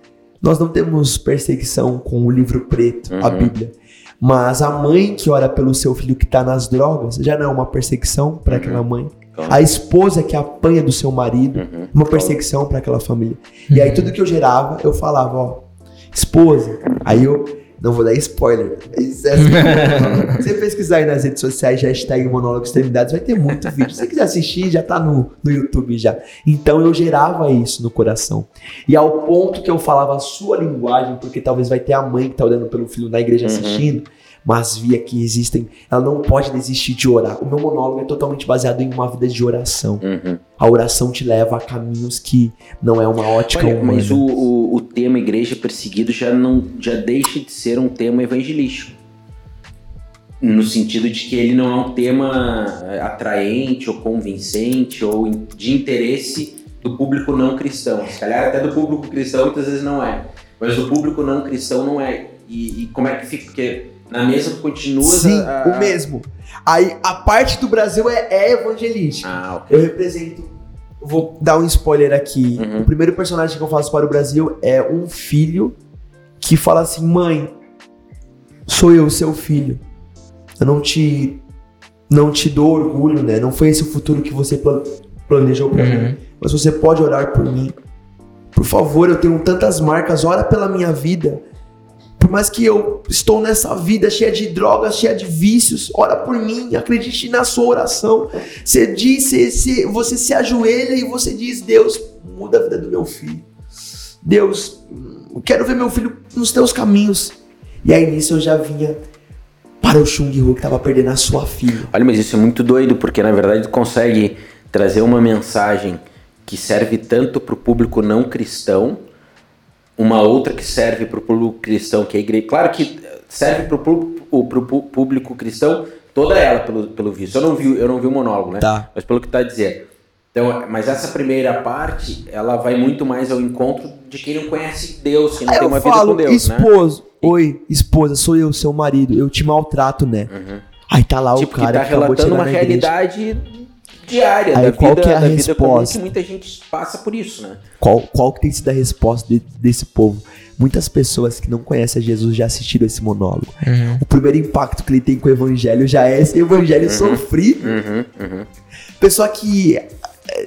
Nós não temos perseguição com o livro preto, a Uhum. Bíblia. Mas a mãe que ora pelo seu filho que tá nas drogas já não é uma perseguição para Uhum. aquela mãe. A esposa que apanha do seu marido, uhum. uma perseguição para aquela família. E aí tudo que eu gerava, eu falava, ó, esposa. Aí eu não vou dar spoiler. É assim, (laughs) Se você pesquisar aí nas redes sociais, hashtag monólogo extremidades, vai ter muito vídeo. Se você quiser assistir, já tá no, no YouTube já. Então eu gerava isso no coração. E ao ponto que eu falava a sua linguagem, porque talvez vai ter a mãe que tá olhando pelo filho na igreja Uhum. Mas via que existem, ela não pode desistir de orar. O meu monólogo é totalmente baseado em uma vida de oração. Uhum. A oração te leva a caminhos que não é uma ótica Olha, humana. mas o, o, o tema igreja perseguido já não já deixa de ser um tema evangelístico. No sentido de que ele não é um tema atraente ou convincente ou de interesse do público não cristão. Se calhar até do público cristão muitas vezes não é. Mas do público não cristão não é. E, e como é que fica? Porque na mesa tu continuas Sim, a, o mesmo. Aí a parte do Brasil é, é evangelística. Ah, ok. Eu represento. Vou dar um spoiler aqui. Uhum. O primeiro personagem que eu faço para o Brasil é um filho que fala assim: mãe, sou eu, seu filho. Eu não te. Não te dou orgulho, né? Não foi esse o futuro que você plan- planejou pra mim. Uhum. Mas você pode orar por mim. Por favor, eu tenho tantas marcas, ora pela minha vida. Por mais que eu estou nessa vida cheia de drogas, cheia de vícios, ora por mim, acredite na sua oração. Você diz, você, você- se ajoelha e você diz: Deus, muda a vida do meu filho. Deus, eu quero ver meu filho nos teus caminhos. E aí nisso eu já vinha para o Chung Hu que estava perdendo a sua filha. Olha, mas isso é muito doido, porque na verdade consegue trazer uma mensagem que serve tanto para o público não cristão, uma outra que serve para o público cristão, que é a igreja. Claro que serve para o público cristão toda ela, pelo, pelo visto. Eu não vi, eu não vi o monólogo, né? Tá. Mas pelo que tá dizendo. Então, mas essa primeira parte, ela vai muito mais ao encontro de quem não conhece Deus, quem não Aí tem uma vida falo, com Deus, né? esposo, oi, esposa, sou eu, seu marido, eu te maltrato, né? Uhum. Aí tá lá tipo, o cara que tá que acabou de relatando uma na igreja. realidade diária Aí da qual vida, que é a da vida comum resposta? que muita gente passa por isso, né? Qual, qual que tem sido a resposta de- desse povo? Muitas pessoas que não conhecem a Jesus já assistiram esse monólogo. Uhum. O primeiro impacto que ele tem com o evangelho já é esse evangelho sofrido. Uhum, uhum. Pessoa que eh,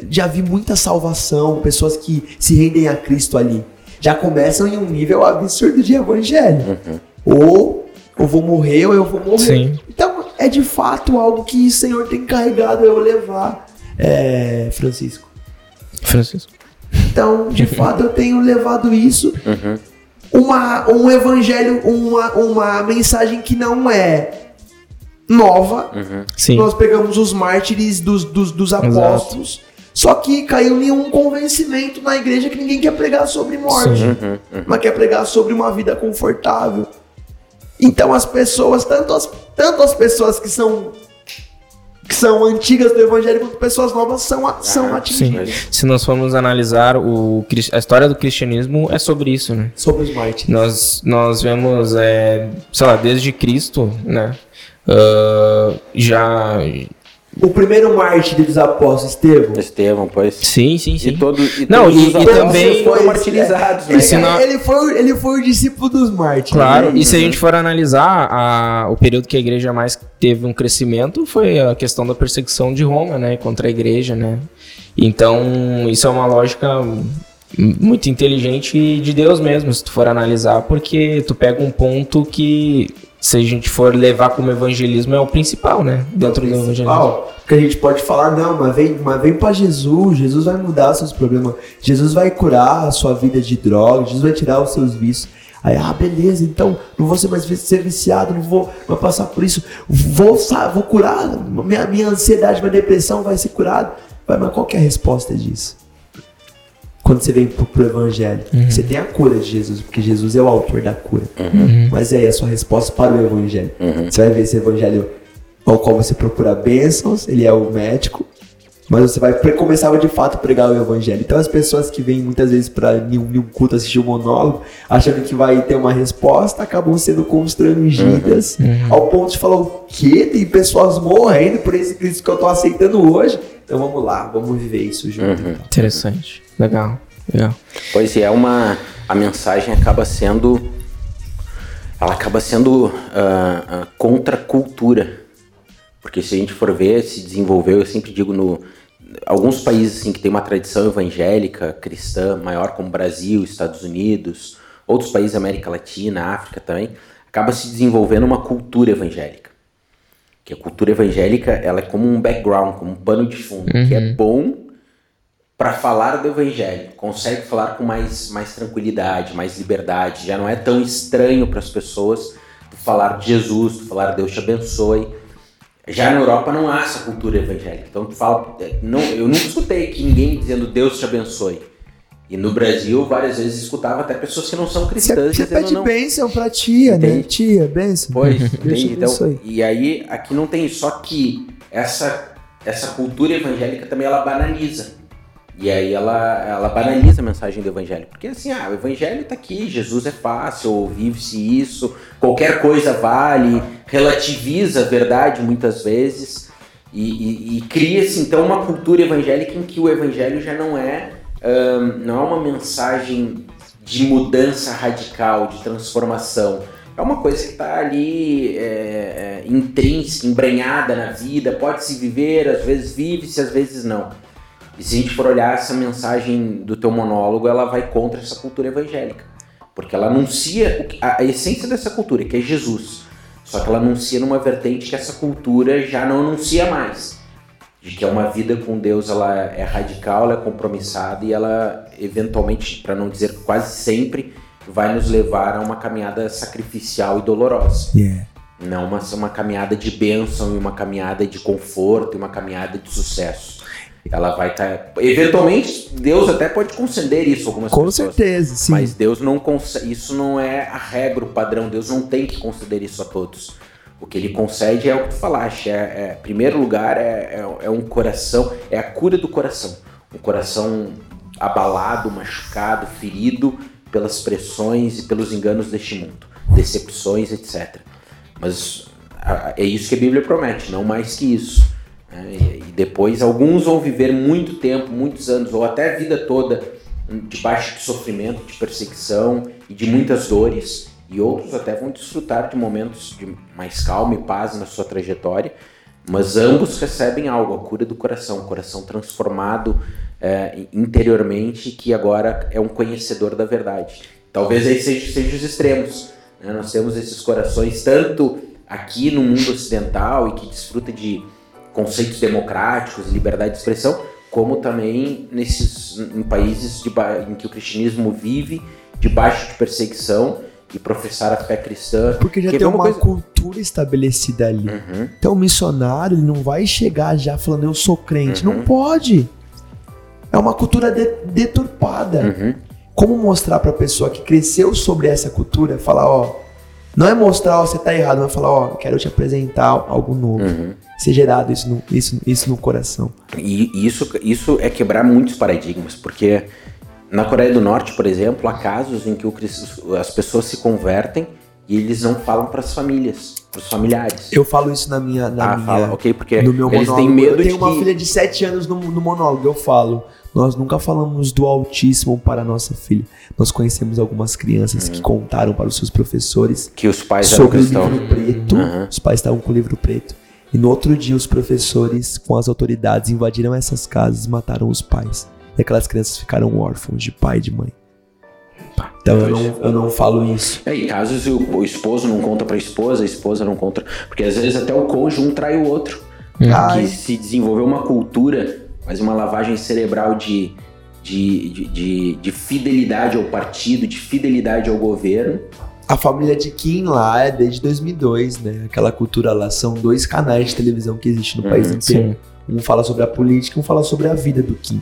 já vi muita salvação, pessoas que se rendem a Cristo ali. Já começam em um nível absurdo de evangelho. Uhum. Ou eu vou morrer ou eu vou morrer. Sim. Então é de fato algo que o Senhor tem carregado eu levar. É, Francisco. Francisco. Então, de (laughs) fato, eu tenho levado isso. Uma, um evangelho, uma, uma mensagem que não é nova. Sim. Nós pegamos os mártires dos, dos, dos apóstolos. Só que caiu em um convencimento na igreja que ninguém quer pregar sobre morte, Sim. mas quer pregar sobre uma vida confortável. Então as pessoas, tanto as, tanto as pessoas que são que são antigas do evangelho quanto pessoas novas são, a- são Sim. atingidas Se nós formos analisar o, a história do cristianismo é sobre isso, né? sobre os mártires. Nós, nós vemos, é, sei lá, desde Cristo, né? Ah, já. O primeiro mártir dos apóstolos, Estevão, Estevão, pois. Sim, sim, sim. E, todo, e Não, todos e- os e apóstolos também- foram Foi- martirizados, né? ele, se não- ele foi, ele foi o discípulo dos mártires. Claro, né? e se a gente for analisar a- o período que a igreja mais teve um crescimento foi a questão da perseguição de Roma, né, contra a igreja, né? Então, isso é uma lógica muito inteligente de Deus mesmo, se tu for analisar, porque tu pega um ponto que se a gente for levar como evangelismo é o principal, né, dentro do evangelismo. principal, que a gente pode falar, não, mas vem, mas vem pra Jesus, Jesus vai mudar seus problemas, Jesus vai curar a sua vida de droga, Jesus vai tirar os seus vícios. Aí, ah, beleza, então não vou ser mais ser viciado, não vou, vou passar por isso, vou, vou curar, minha, minha ansiedade, minha depressão vai ser curada. Mas qual que é a resposta disso? Quando você vem pro, pro evangelho, você tem a cura de Jesus, porque Jesus é o autor da cura. Mas e aí a sua resposta para o evangelho? Você vai ver esse evangelho ao qual você procura bênçãos, ele é o médico, mas você vai começar de fato a pregar o evangelho. Então as pessoas que vêm muitas vezes para um culto assistir um monólogo, achando que vai ter uma resposta, acabam sendo constrangidas ao ponto de falar o quê? Tem pessoas morrendo por esse Cristo que eu tô aceitando hoje. Então vamos lá, vamos viver isso junto. então. Interessante. Legal. Legal. Pois é, uma a mensagem acaba sendo ela acaba sendo ah, contra a cultura. Porque se a gente for ver, se desenvolveu, eu sempre digo no alguns países assim que tem uma tradição evangélica cristã maior como Brasil, Estados Unidos, outros países da América Latina, África também, acaba se desenvolvendo uma cultura evangélica. Que a cultura evangélica, ela é como um background, como um pano de fundo, que é bom para falar do evangelho, consegue falar com mais, mais tranquilidade, mais liberdade, já não é tão estranho para as pessoas tu falar de Jesus, tu falar Deus te abençoe. Já na Europa não há essa cultura evangélica. Então tu fala, não, eu nunca escutei aqui ninguém dizendo Deus te abençoe. E no Brasil, várias vezes escutava até pessoas que não são Você, cristãs você dizendo pede não. bênção pra tia, né? Entende? Tia, bênção. Pois, entende? Então, e aí aqui não tem só que essa essa cultura evangélica também ela banaliza. E aí ela, ela banaliza a mensagem do evangelho. Porque assim, ah, o evangelho tá aqui, Jesus é fácil, vive-se isso, qualquer coisa vale, relativiza a verdade muitas vezes. E, e- e cria-se então uma cultura evangélica em que o evangelho já não é, ahn, não é uma mensagem de mudança radical, de transformação. É uma coisa que está ali é, é, intrínseca, embrenhada na vida, pode-se viver, às vezes vive-se, às vezes não. E se a gente for olhar essa mensagem do teu monólogo, ela vai contra essa cultura evangélica. Porque ela anuncia a essência dessa cultura, que é Jesus. Só que ela anuncia numa vertente que essa cultura já não anuncia mais. De que é uma vida com Deus, ela é radical, ela é compromissada e ela, eventualmente, para não dizer quase sempre, vai nos levar a uma caminhada sacrificial e dolorosa. Yeah. Não uma, uma caminhada de bênção e uma caminhada de conforto e uma caminhada de sucesso. Ela vai estar. eventualmente, Deus até pode conceder isso a algumas Com pessoas. certeza, sim. Mas Deus não concede. Isso não é a regra, o padrão. Deus não tem que conceder isso a todos. O que ele concede é o que tu falaste. É, é, primeiro lugar, é, é, é um coração, é a cura do coração. Um coração abalado, machucado, ferido pelas pressões e pelos enganos deste mundo, decepções, etc. Mas a- é isso que a Bíblia promete, não mais que isso. Né? E, depois alguns vão viver muito tempo, muitos anos, ou até a vida toda, debaixo de sofrimento, de perseguição e de muitas dores, e outros até vão desfrutar de momentos de mais calma e paz na sua trajetória, mas ambos recebem algo, a cura do coração, um coração transformado é, interiormente, que agora é um conhecedor da verdade. Talvez aí seja, seja os extremos. né? Nós temos esses corações tanto aqui no mundo ocidental e que desfruta de conceitos democráticos liberdade de expressão, como também nesses em países de, em que o cristianismo vive debaixo de perseguição e professar a fé cristã. Porque já tem uma, coisa... cultura estabelecida ali. Uhum. Então o missionário ele não vai chegar já falando eu sou crente. Uhum. Não pode. É uma cultura de, deturpada. Uhum. Como mostrar para a pessoa que cresceu sobre essa cultura, falar, ó, não é mostrar, ó, você tá errado, mas falar, ó, quero te apresentar algo novo. Ser gerado isso no, isso, isso no coração. E isso, isso é quebrar muitos paradigmas, porque na Coreia do Norte, por exemplo, há casos em que o, as pessoas se convertem e eles não falam para as famílias, para os familiares. Eu falo isso na minha, na ah, minha, fala, ok, porque no meu eles monólogo. têm medo eu tenho de uma que... filha de 7 anos no, no monólogo, eu falo. Nós nunca falamos do autismo para nossa filha. Nós conhecemos algumas crianças uhum. que contaram para os seus professores que os pais sobre o livro preto. Uhum. Os pais estavam com o livro preto. E no outro dia, os professores, com as autoridades, invadiram essas casas e mataram os pais. E aquelas crianças ficaram órfãos de pai e de mãe. Então eu não, eu não falo isso. É, e casos o, o esposo não conta para a esposa, a esposa não conta. Porque às vezes até o cônjuge um trai o outro. Ai. Que se desenvolveu uma cultura, mas uma lavagem cerebral de, de, de, de, de fidelidade ao partido, de fidelidade ao governo. A família de Kim lá é desde 2002, né? Aquela cultura lá são dois canais de televisão que existem no país Uhum, inteiro. Um fala sobre a política, um fala sobre a vida do Kim.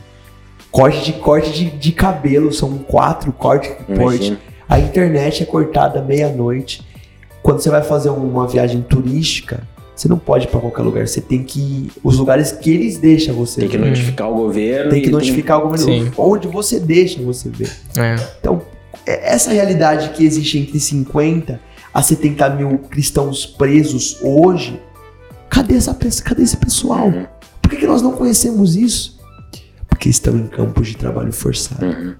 Corte de corte de, de cabelo, são quatro cortes de corte. A internet é cortada meia-noite. Quando você vai fazer uma viagem turística, você não pode ir pra qualquer lugar. Você tem que ir. Os lugares que eles deixam você Tem que ver. notificar o governo. Tem que notificar o Sim. governo. Onde você deixa você ver. É. Então, essa realidade que existe entre 50 a 70 mil cristãos presos hoje, cadê, essa, cadê esse pessoal? Uhum. Por que, que nós não conhecemos isso? Porque estão em campos de trabalho forçado. Uhum.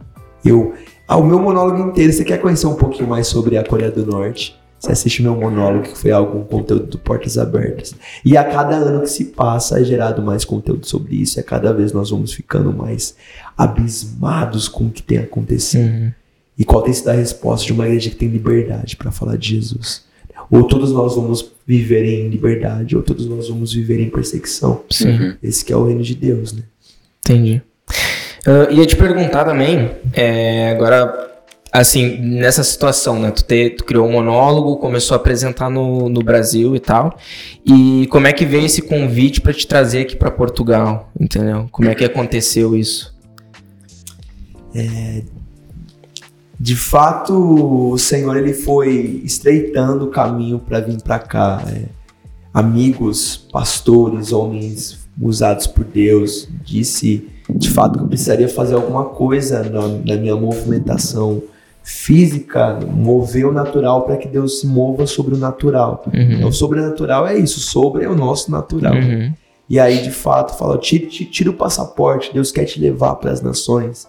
Eu, ah, o meu monólogo inteiro, você quer conhecer um pouquinho mais sobre a Coreia do Norte? Você assiste meu monólogo, que foi algum conteúdo do Portas Abertas. E a cada ano que se passa é gerado mais conteúdo sobre isso. E a cada vez nós vamos ficando mais abismados com o que tem acontecido. Uhum. E qual tem sido a resposta de uma igreja que tem liberdade para falar de Jesus? Ou todos nós vamos viver em liberdade, ou todos nós vamos viver em perseguição. Sim. Uhum. Esse que é o reino de Deus, né? Entendi. Ah, ia te perguntar também, é, agora, assim, nessa situação, né? Tu, te- tu criou um monólogo, começou a apresentar no, no Brasil e tal. E como é que veio esse convite pra te trazer aqui pra Portugal? Entendeu? Como é que aconteceu isso? De fato, o Senhor ele foi estreitando o caminho para vir para cá. é. amigos, pastores, homens usados por Deus, disse de fato que eu precisaria fazer alguma coisa na, na minha movimentação física, mover o natural para que Deus se mova sobre o natural. Uhum. O sobrenatural é isso, sobre é o nosso natural. Uhum. E aí, de fato, fala, tira, tira o passaporte, Deus quer te levar para as nações.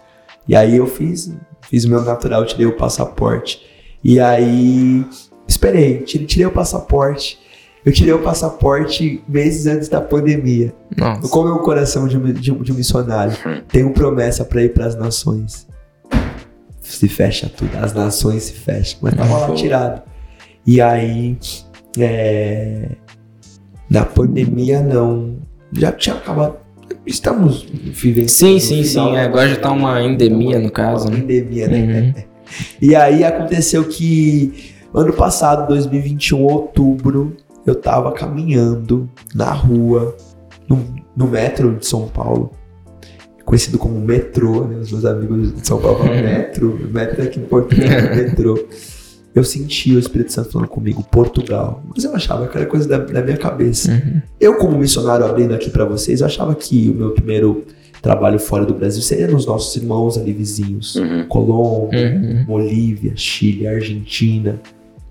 E aí eu fiz, fiz o meu natural, tirei o passaporte. E aí, esperei, tirei, tirei o passaporte. Eu tirei o passaporte meses antes da pandemia. Nossa. Como é o coração de um, de um- de um missionário? Tenho promessa para ir para as nações. Se fecha tudo, as nações se fecham. Mas tava lá tirado. E aí, é, na pandemia não. Já tinha acabado. Estamos vivendo. Sim, sim, sim. é, Agora já tá uma endemia, no caso, Uma né? endemia, né? Uhum. (laughs) E aí aconteceu que ano passado, 2021, outubro, eu tava caminhando na rua, no, no metro de São Paulo, conhecido como metrô, né? Os meus amigos de São Paulo falam Uhum. metro, metro aqui em Portugal, (laughs) metrô. Eu senti o Espírito Santo falando comigo, Portugal. Mas eu achava que era coisa da, da minha cabeça. Uhum. Eu, como missionário abrindo aqui pra vocês, eu achava que o meu primeiro trabalho fora do Brasil seria nos nossos irmãos ali vizinhos. Uhum. Colômbia, Uhum. Bolívia, Chile, Argentina.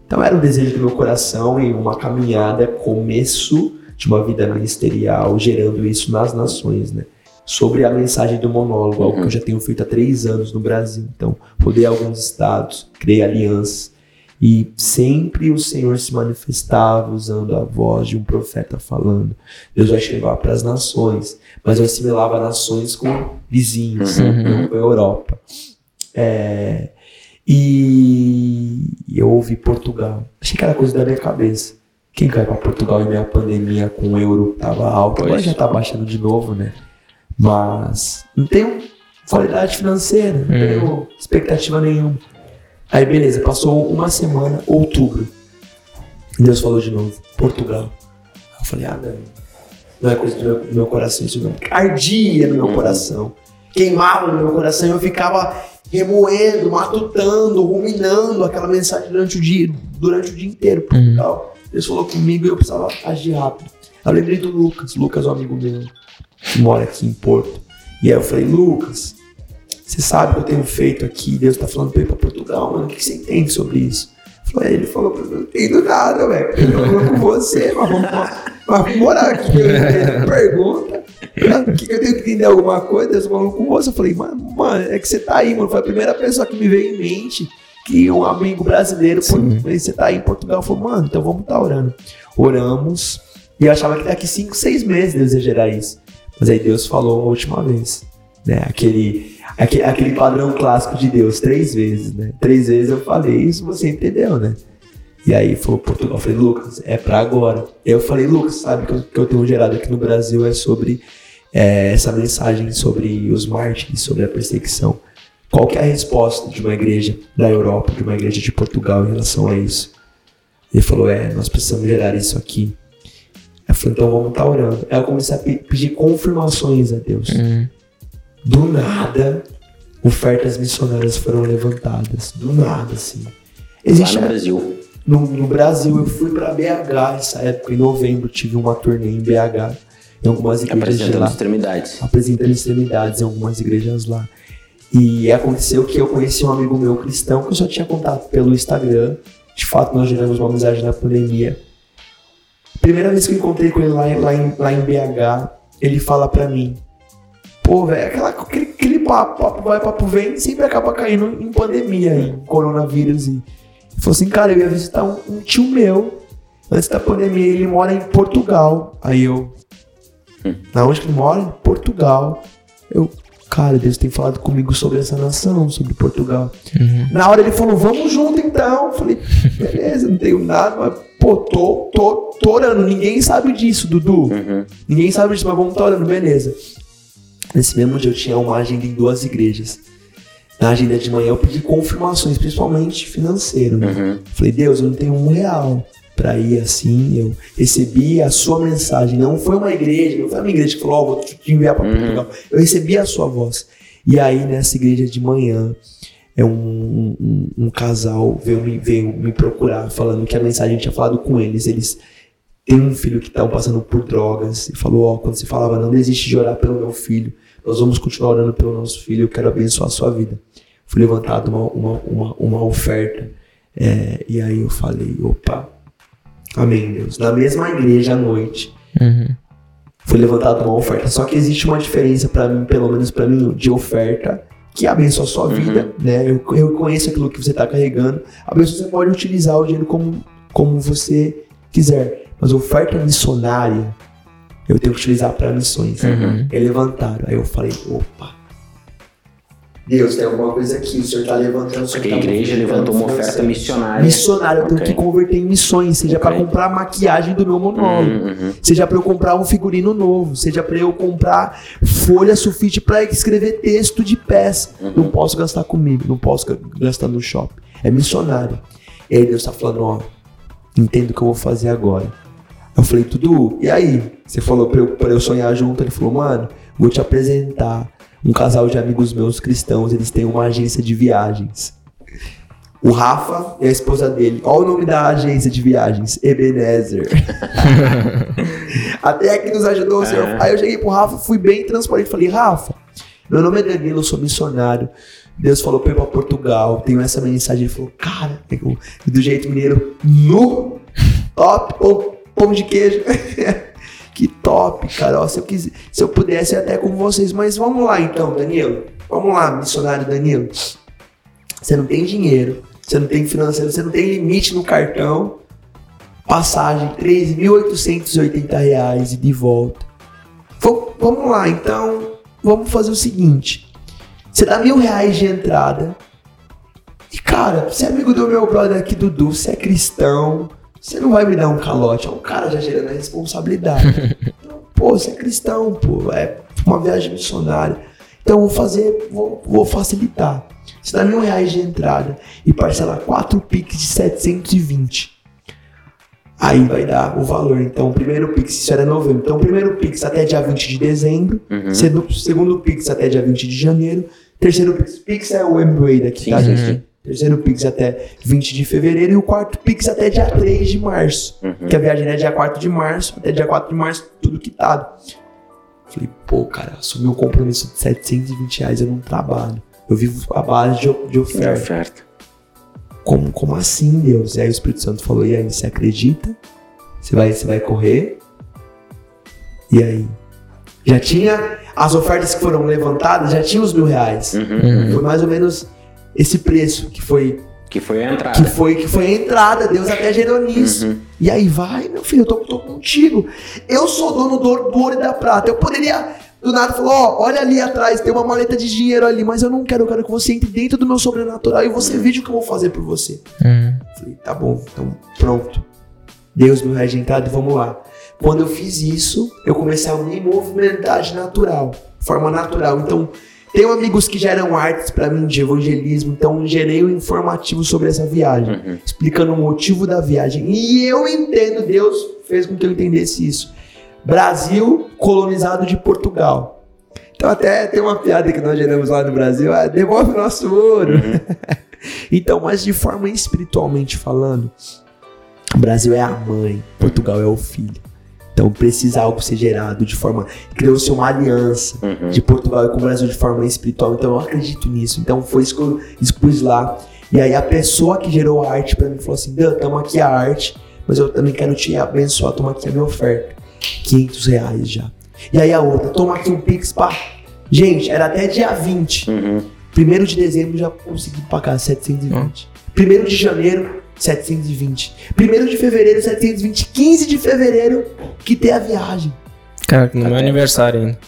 Então era um desejo do meu coração e uma caminhada, começo de uma vida ministerial, gerando isso nas nações, né? Sobre a mensagem do monólogo, algo que eu já tenho feito há três anos no Brasil. Então, rodei alguns estados, criei alianças. E sempre o Senhor se manifestava usando a voz de um profeta falando. Deus vai levar para as nações. Mas eu assimilava nações com vizinhos, Uhum. não com a Europa. É, e eu ouvi Portugal. Achei que era coisa da minha cabeça. Quem vai para Portugal em meia pandemia com o euro tava alto? Agora já tá baixando de novo, né? Mas não tenho qualidade financeira, não tenho expectativa nenhuma. Aí beleza, passou uma semana, outubro. Deus falou de novo, Portugal. Aí eu falei, ah não, não é coisa do meu, do meu coração isso não. Ardia no meu coração, queimava no meu coração, eu ficava remoendo, matutando, ruminando aquela mensagem durante o dia, durante o dia inteiro, Portugal. Deus falou comigo e eu precisava agir rápido. Eu lembrei do Lucas, Lucas é um amigo meu, que mora aqui em Porto. E aí eu falei, Lucas, você sabe o que eu tenho feito aqui, Deus tá falando pra ir pra Portugal, mano, o que você entende sobre isso? Aí ele falou mim, não entendo nada, velho. Eu tô com você, mas vamos, vamos morar aqui. Eu pergunta. O que, eu tenho que entender alguma coisa? Deus falou com você. Eu falei, mano, mano, é que você tá aí, mano. Foi a primeira pessoa que me veio em mente que um amigo brasileiro, pô, você tá aí em Portugal. Eu falei, mano, então vamos estar tá orando. Oramos. E eu achava que daqui 5, 6 meses Deus ia gerar isso. Mas aí Deus falou a última vez. Né? Aquele, aquele, aquele padrão clássico de Deus, três vezes, né? Três vezes eu falei isso, você entendeu, né? E aí falou Portugal, eu falei, Lucas, é pra agora. Eu falei, Lucas, sabe que eu, que eu tenho gerado aqui no Brasil é sobre é, essa mensagem sobre os mártires, sobre a perseguição. Qual que é a resposta de uma igreja da Europa, de uma igreja de Portugal em relação a isso? Ele falou, é, nós precisamos gerar isso aqui. Eu falei, então vamos estar tá orando. Aí eu comecei a pedir confirmações a Deus. Uhum. Do nada, ofertas missionárias foram levantadas. Do nada, assim. Existe Lá no Brasil. No, no Brasil, eu fui para BH nessa época, em novembro, tive uma turnê em BH, em algumas igrejas de lá. extremidades. Apresentando extremidades em algumas igrejas lá. E aconteceu que eu conheci um amigo meu cristão que eu só tinha contato pelo Instagram. De fato, nós geramos uma amizade na pandemia. Primeira vez que eu encontrei com ele lá, lá, em, lá em BH, ele fala pra mim: Pô, velho, aquele, aquele papo, papo vai, papo vem, sempre acaba caindo em pandemia, em coronavírus. E ele falou assim: Cara, eu ia visitar um, um tio meu antes da pandemia, ele mora em Portugal. Aí eu, hum. na onde que ele mora? Em Portugal. Eu, cara, Deus tem falado comigo sobre essa nação, sobre Portugal. Uhum. Na hora ele falou, vamos junto então. Eu falei, beleza, não tenho nada, mas pô, tô, tô, tô orando. Ninguém sabe disso, Dudu. Uhum. Ninguém sabe disso, mas vamos estar orando, beleza. Nesse mesmo dia eu tinha uma agenda em duas igrejas. Na agenda de manhã eu pedi confirmações, principalmente financeiro. Né? Uhum. Falei, Deus, eu não tenho um real para ir assim. Eu recebi a sua mensagem. Não foi uma igreja, não foi uma igreja que falou, ó, oh, vou te enviar para uhum. Portugal. Eu recebi a sua voz. E aí nessa igreja de manhã, é um, um, um, casal veio me, veio me procurar falando que a mensagem tinha falado com eles. Eles têm um filho que estão passando por drogas e falou: Ó, quando você falava, não desiste de orar pelo meu filho, nós vamos continuar orando pelo nosso filho. Eu quero abençoar a sua vida. Foi levantada uma, uma, uma, uma oferta. É, e aí eu falei: opa, amém, Deus. Na mesma igreja à noite. Uhum. Foi levantada uma oferta. Só que existe uma diferença para mim, pelo menos para mim, de oferta que abençoa a sua uhum. vida, né? Eu, eu conheço aquilo que você está carregando. Abençoa, você pode utilizar o dinheiro como, como você quiser. Mas oferta missionária, eu tenho que utilizar para missões. Uhum. É levantaram. Aí eu falei, opa, Deus, tem alguma coisa aqui, o senhor está levantando. O senhor a tá igreja levantou uma oferta missionária. Missionária, eu okay. tenho que converter em missões, seja okay. para comprar a maquiagem do meu monólogo, uhum, uhum. seja para eu comprar um figurino novo, seja para eu comprar folha sulfite para escrever texto de peça. Uhum. Não posso gastar comigo, não posso gastar no shopping. É missionário. E aí Deus está falando, ó, entendo o que eu vou fazer agora. Eu falei, tudo. E aí? Você falou para eu, pra eu sonhar junto. Ele falou, mano, vou te apresentar um casal de amigos meus cristãos, eles têm uma agência de viagens. O Rafa e a esposa dele. Olha o nome da agência de viagens, Ebenezer. (laughs) Até que nos ajudou senhor. É. Aí eu cheguei pro Rafa, fui bem transparente. Falei, Rafa, meu nome é Danilo, eu sou missionário. Deus falou pra ir pra Portugal, tenho essa mensagem. Ele falou, cara, do jeito mineiro, no top, ou pão de queijo. (laughs) Que top, cara. Ó, se, eu quis, se eu pudesse até com vocês. Mas vamos lá então, Danilo. Vamos lá, missionário Danilo. Você não tem dinheiro, você não tem financeiro, você não tem limite no cartão. Passagem, R$ 3.880 e de volta. V vamos lá, então. Vamos fazer o seguinte. Você dá mil reais de entrada. E cara, você é amigo do meu brother aqui, Dudu, você é cristão, você não vai me dar um calote, é um cara já gerando a responsabilidade. então, (laughs) pô, você é cristão, pô, é, uma viagem missionária. Então vou fazer, vou, vou facilitar. Você dá mil reais de entrada e parcela 4 Pix de 720. Aí vai dar o valor. Então, o primeiro Pix, isso era novembro. Então, o primeiro Pix até dia 20 de dezembro. Uhum. Segundo, Pix até dia 20 de janeiro. Terceiro Pix. Pix é o MBA daqui, Sim, tá, gente? Terceiro Pix até 20 de fevereiro. E o quarto Pix até dia 3 de março. Uhum. Que a viagem é dia 4 de março. Até dia 4 de março, tudo quitado. Falei, pô, cara, assumi um compromisso de 720 reais. Eu não trabalho. Eu vivo a base de, de oferta. oferta. Como, como assim, Deus? E aí o Espírito Santo falou, e aí, você acredita? Você vai, você vai correr? E aí? Já tinha as ofertas que foram levantadas, já tinha os mil reais. Uhum. Foi mais ou menos esse preço que foi, Que foi a que entrada. foi, que foi a entrada. Deus até gerou nisso. Uhum. E aí, vai, meu filho, eu tô, tô contigo. Eu sou dono do, ouro- do ouro e da prata. Eu poderia, do nada, falar, ó, olha ali atrás, tem uma maleta de dinheiro ali, mas eu não quero, eu quero que você entre dentro do meu sobrenatural e você veja o que eu vou fazer por você. Uhum. Falei, tá bom, então pronto. Deus meu e vamos lá. Quando eu fiz isso, eu comecei a me movimentar de natural, forma natural. Então, tenho amigos que geram artes pra mim de evangelismo, então gerei um informativo sobre essa viagem, Uhum. explicando o motivo da viagem. E eu entendo, Deus fez com que eu entendesse isso. Brasil colonizado de Portugal. Então até tem uma piada que nós geramos lá no Brasil, ah, devolve o nosso ouro. (laughs) Então, mas de forma espiritualmente falando, o Brasil é a mãe, Portugal é o filho. Então precisa algo ser gerado de forma. Criou-se uma aliança Uhum. de Portugal com o Brasil de forma espiritual. Então eu acredito nisso. Então foi isso que eu expus lá. E aí a pessoa que gerou a arte pra mim falou assim: Dan, tamo aqui a arte, mas eu também quero te abençoar, toma aqui a minha oferta. 500 reais já. E aí a outra, toma aqui um Pix, pá. Gente, era até dia 20. Uhum. Primeiro de dezembro já consegui pagar 720. Primeiro de janeiro, 720. Primeiro de fevereiro, 720. 15 de fevereiro, que tem a viagem. Cara, no meu aniversário ainda.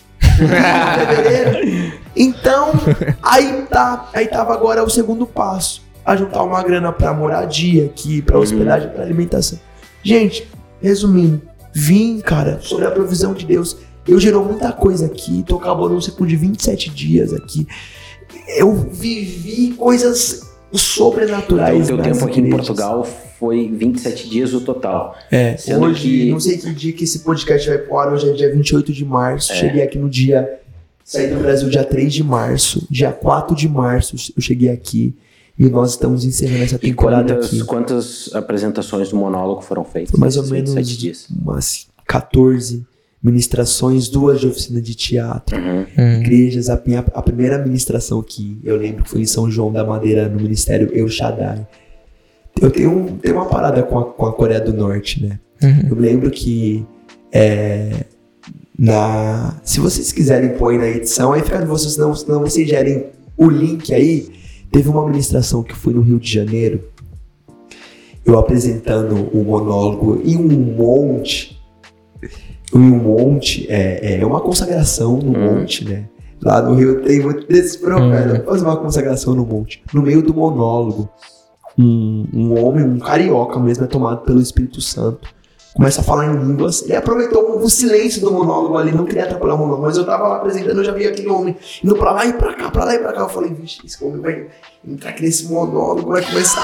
fevereiro. (laughs) Então, (laughs) aí tá, aí tava agora o segundo passo, a juntar uma grana pra moradia aqui, pra Uhum. hospedagem, pra alimentação. Gente, resumindo, vim, cara, sobre a provisão de Deus. Eu gerou muita coisa aqui, tô acabando um ciclo de 27 dias aqui. Eu vivi coisas Então, sobrenaturais. o teu tempo aqui em. Portugal foi 27 dias o total. É, Sendo hoje, que- não sei que dia que esse podcast vai pro ar, hoje é dia 28 de março. É. Cheguei aqui no dia. Saí do Brasil dia 3 de março. Dia 4 de março eu cheguei aqui. E nós estamos encerrando essa E temporada quantas, aqui. quantas apresentações do monólogo foram feitas? Mais ou menos 27 dias. umas 14 ministrações, duas de oficina de teatro. Uhum. Uhum. Igrejas, a, minha, a primeira ministração que eu lembro que foi em São João da Madeira, no Ministério El Shaddai. Eu tenho, um- tenho uma parada com a, com a Coreia do Norte, né? Uhum. Eu lembro que é, na, se vocês quiserem pôr na edição, aí fica de vocês, senão, senão vocês gerem o link aí. Teve uma ministração que foi no Rio de Janeiro, eu apresentando o monólogo em um monte, um monte, é, é uma consagração no Hum. monte, né? Lá no Rio tem muito desses profetas, fazer uma consagração no monte. No meio do monólogo, um, um homem, um carioca mesmo, é tomado pelo Espírito Santo começa a falar em línguas. Ele aproveitou o silêncio do monólogo ali, não queria atrapalhar o monólogo, mas eu tava lá apresentando, eu já vi aquele homem indo pra lá e pra cá, pra lá e pra cá. Eu falei, vixe, esse homem vai entrar aqui nesse monólogo, vai começar.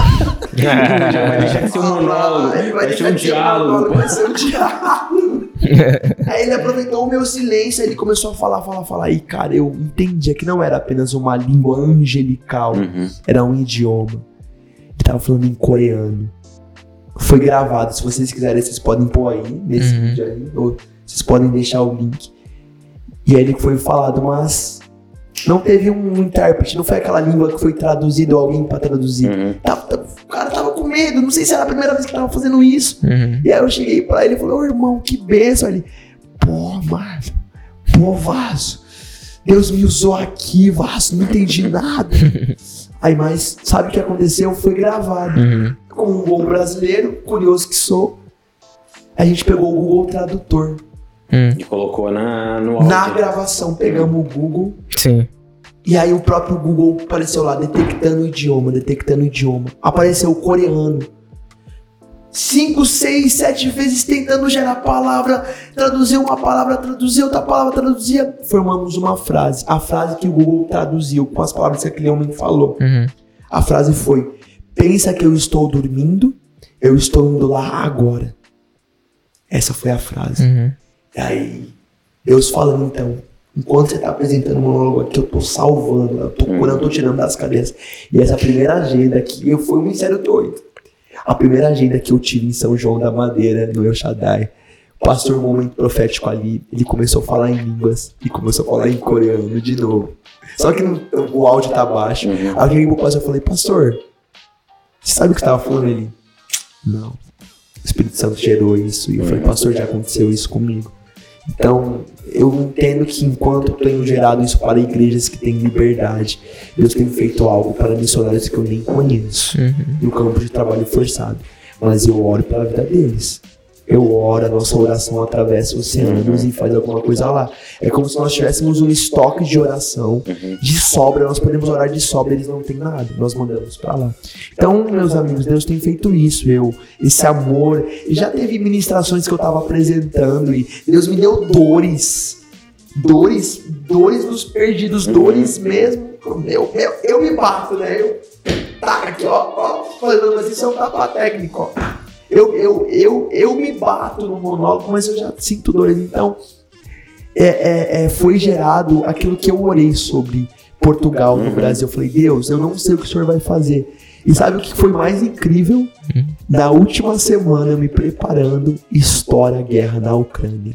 Já (laughs) (laughs) vai deixar de ser um monólogo, Ele vai um deixar de ser diálogo. monólogo, Vai ser um diálogo. (laughs) aí ele aproveitou o meu silêncio, ele começou a falar, falar, falar. E cara, eu entendia que não era apenas uma língua angelical, Uhum. era um idioma. Ele tava falando em coreano. Foi gravado. Se vocês quiserem, vocês podem pôr aí, nesse Uhum. vídeo aí. Ou vocês podem deixar o link. E aí ele foi falado, mas não teve um intérprete, não foi aquela língua que foi traduzida ou alguém pra traduzir. Uhum. Tava- tava- o cara tava com medo, não sei se era a primeira vez que tava fazendo isso. Uhum. E aí eu cheguei pra ele e falei, ô irmão, que benção. Ele, pô, mano, pô, Vaso, Deus me usou aqui, Vaso, não entendi nada. (laughs) aí, mas sabe o que aconteceu? Foi gravado. Uhum. Como um bom brasileiro, curioso que sou, a gente pegou o Google Tradutor. Uhum. E colocou na, no áudio. Na gravação, pegamos o Google Sim. E aí o próprio Google apareceu lá, detectando o idioma, detectando o idioma. Apareceu o coreano. cinco, seis, sete vezes tentando gerar palavra, traduzir uma palavra, traduzir outra palavra, traduzia. Formamos uma frase. A frase que o Google traduziu com as palavras que aquele homem falou. Uhum. A frase foi: Pensa que eu estou dormindo, eu estou indo lá agora. Essa foi a frase. Uhum. E aí, Deus falando então, enquanto você está apresentando um monólogo aqui, eu tô salvando, eu tô curando, eu tô tirando das cadeias. E essa primeira agenda aqui, eu fui um ministério doido. A primeira agenda que eu tive em São João da Madeira, no El Shaddai, o pastor, um momento profético ali, ele começou a falar em línguas e começou a falar em coreano de novo. Só que no- o áudio tá baixo. Aí eu cheguei pro pastor e falei, pastor, você sabe o que tava falando? Ele, não. O Espírito Santo gerou isso. E eu falei, pastor, já aconteceu isso comigo. Então, eu entendo que enquanto eu tenho gerado isso para igrejas que têm liberdade, Deus tem feito algo para missionários que eu nem conheço Uhum. no campo de trabalho forçado. Mas eu oro pela vida deles. Eu oro, a nossa oração atravessa oceanos e faz alguma coisa lá. É como se nós tivéssemos um estoque de oração de sobra. Nós podemos orar de sobra, eles não têm nada. Nós mandamos para lá. Então, meus amigos, Deus tem feito isso. Eu, esse amor. Já teve ministrações que eu estava apresentando e Deus me deu dores. Dores, dores dos perdidos, dores mesmo. Eu, eu, eu me bato, né? Eu tá aqui, ó, ó, falando, mas isso é um tapa técnico, ó. Eu, eu, eu, eu me bato no monólogo, mas eu já sinto dores. Então, é, é, é, foi gerado aquilo que eu orei sobre Portugal no Brasil. Eu falei, Deus, eu não sei o que o senhor vai fazer. E sabe o que foi mais incrível? Na última semana, me preparando, estoura a guerra na Ucrânia.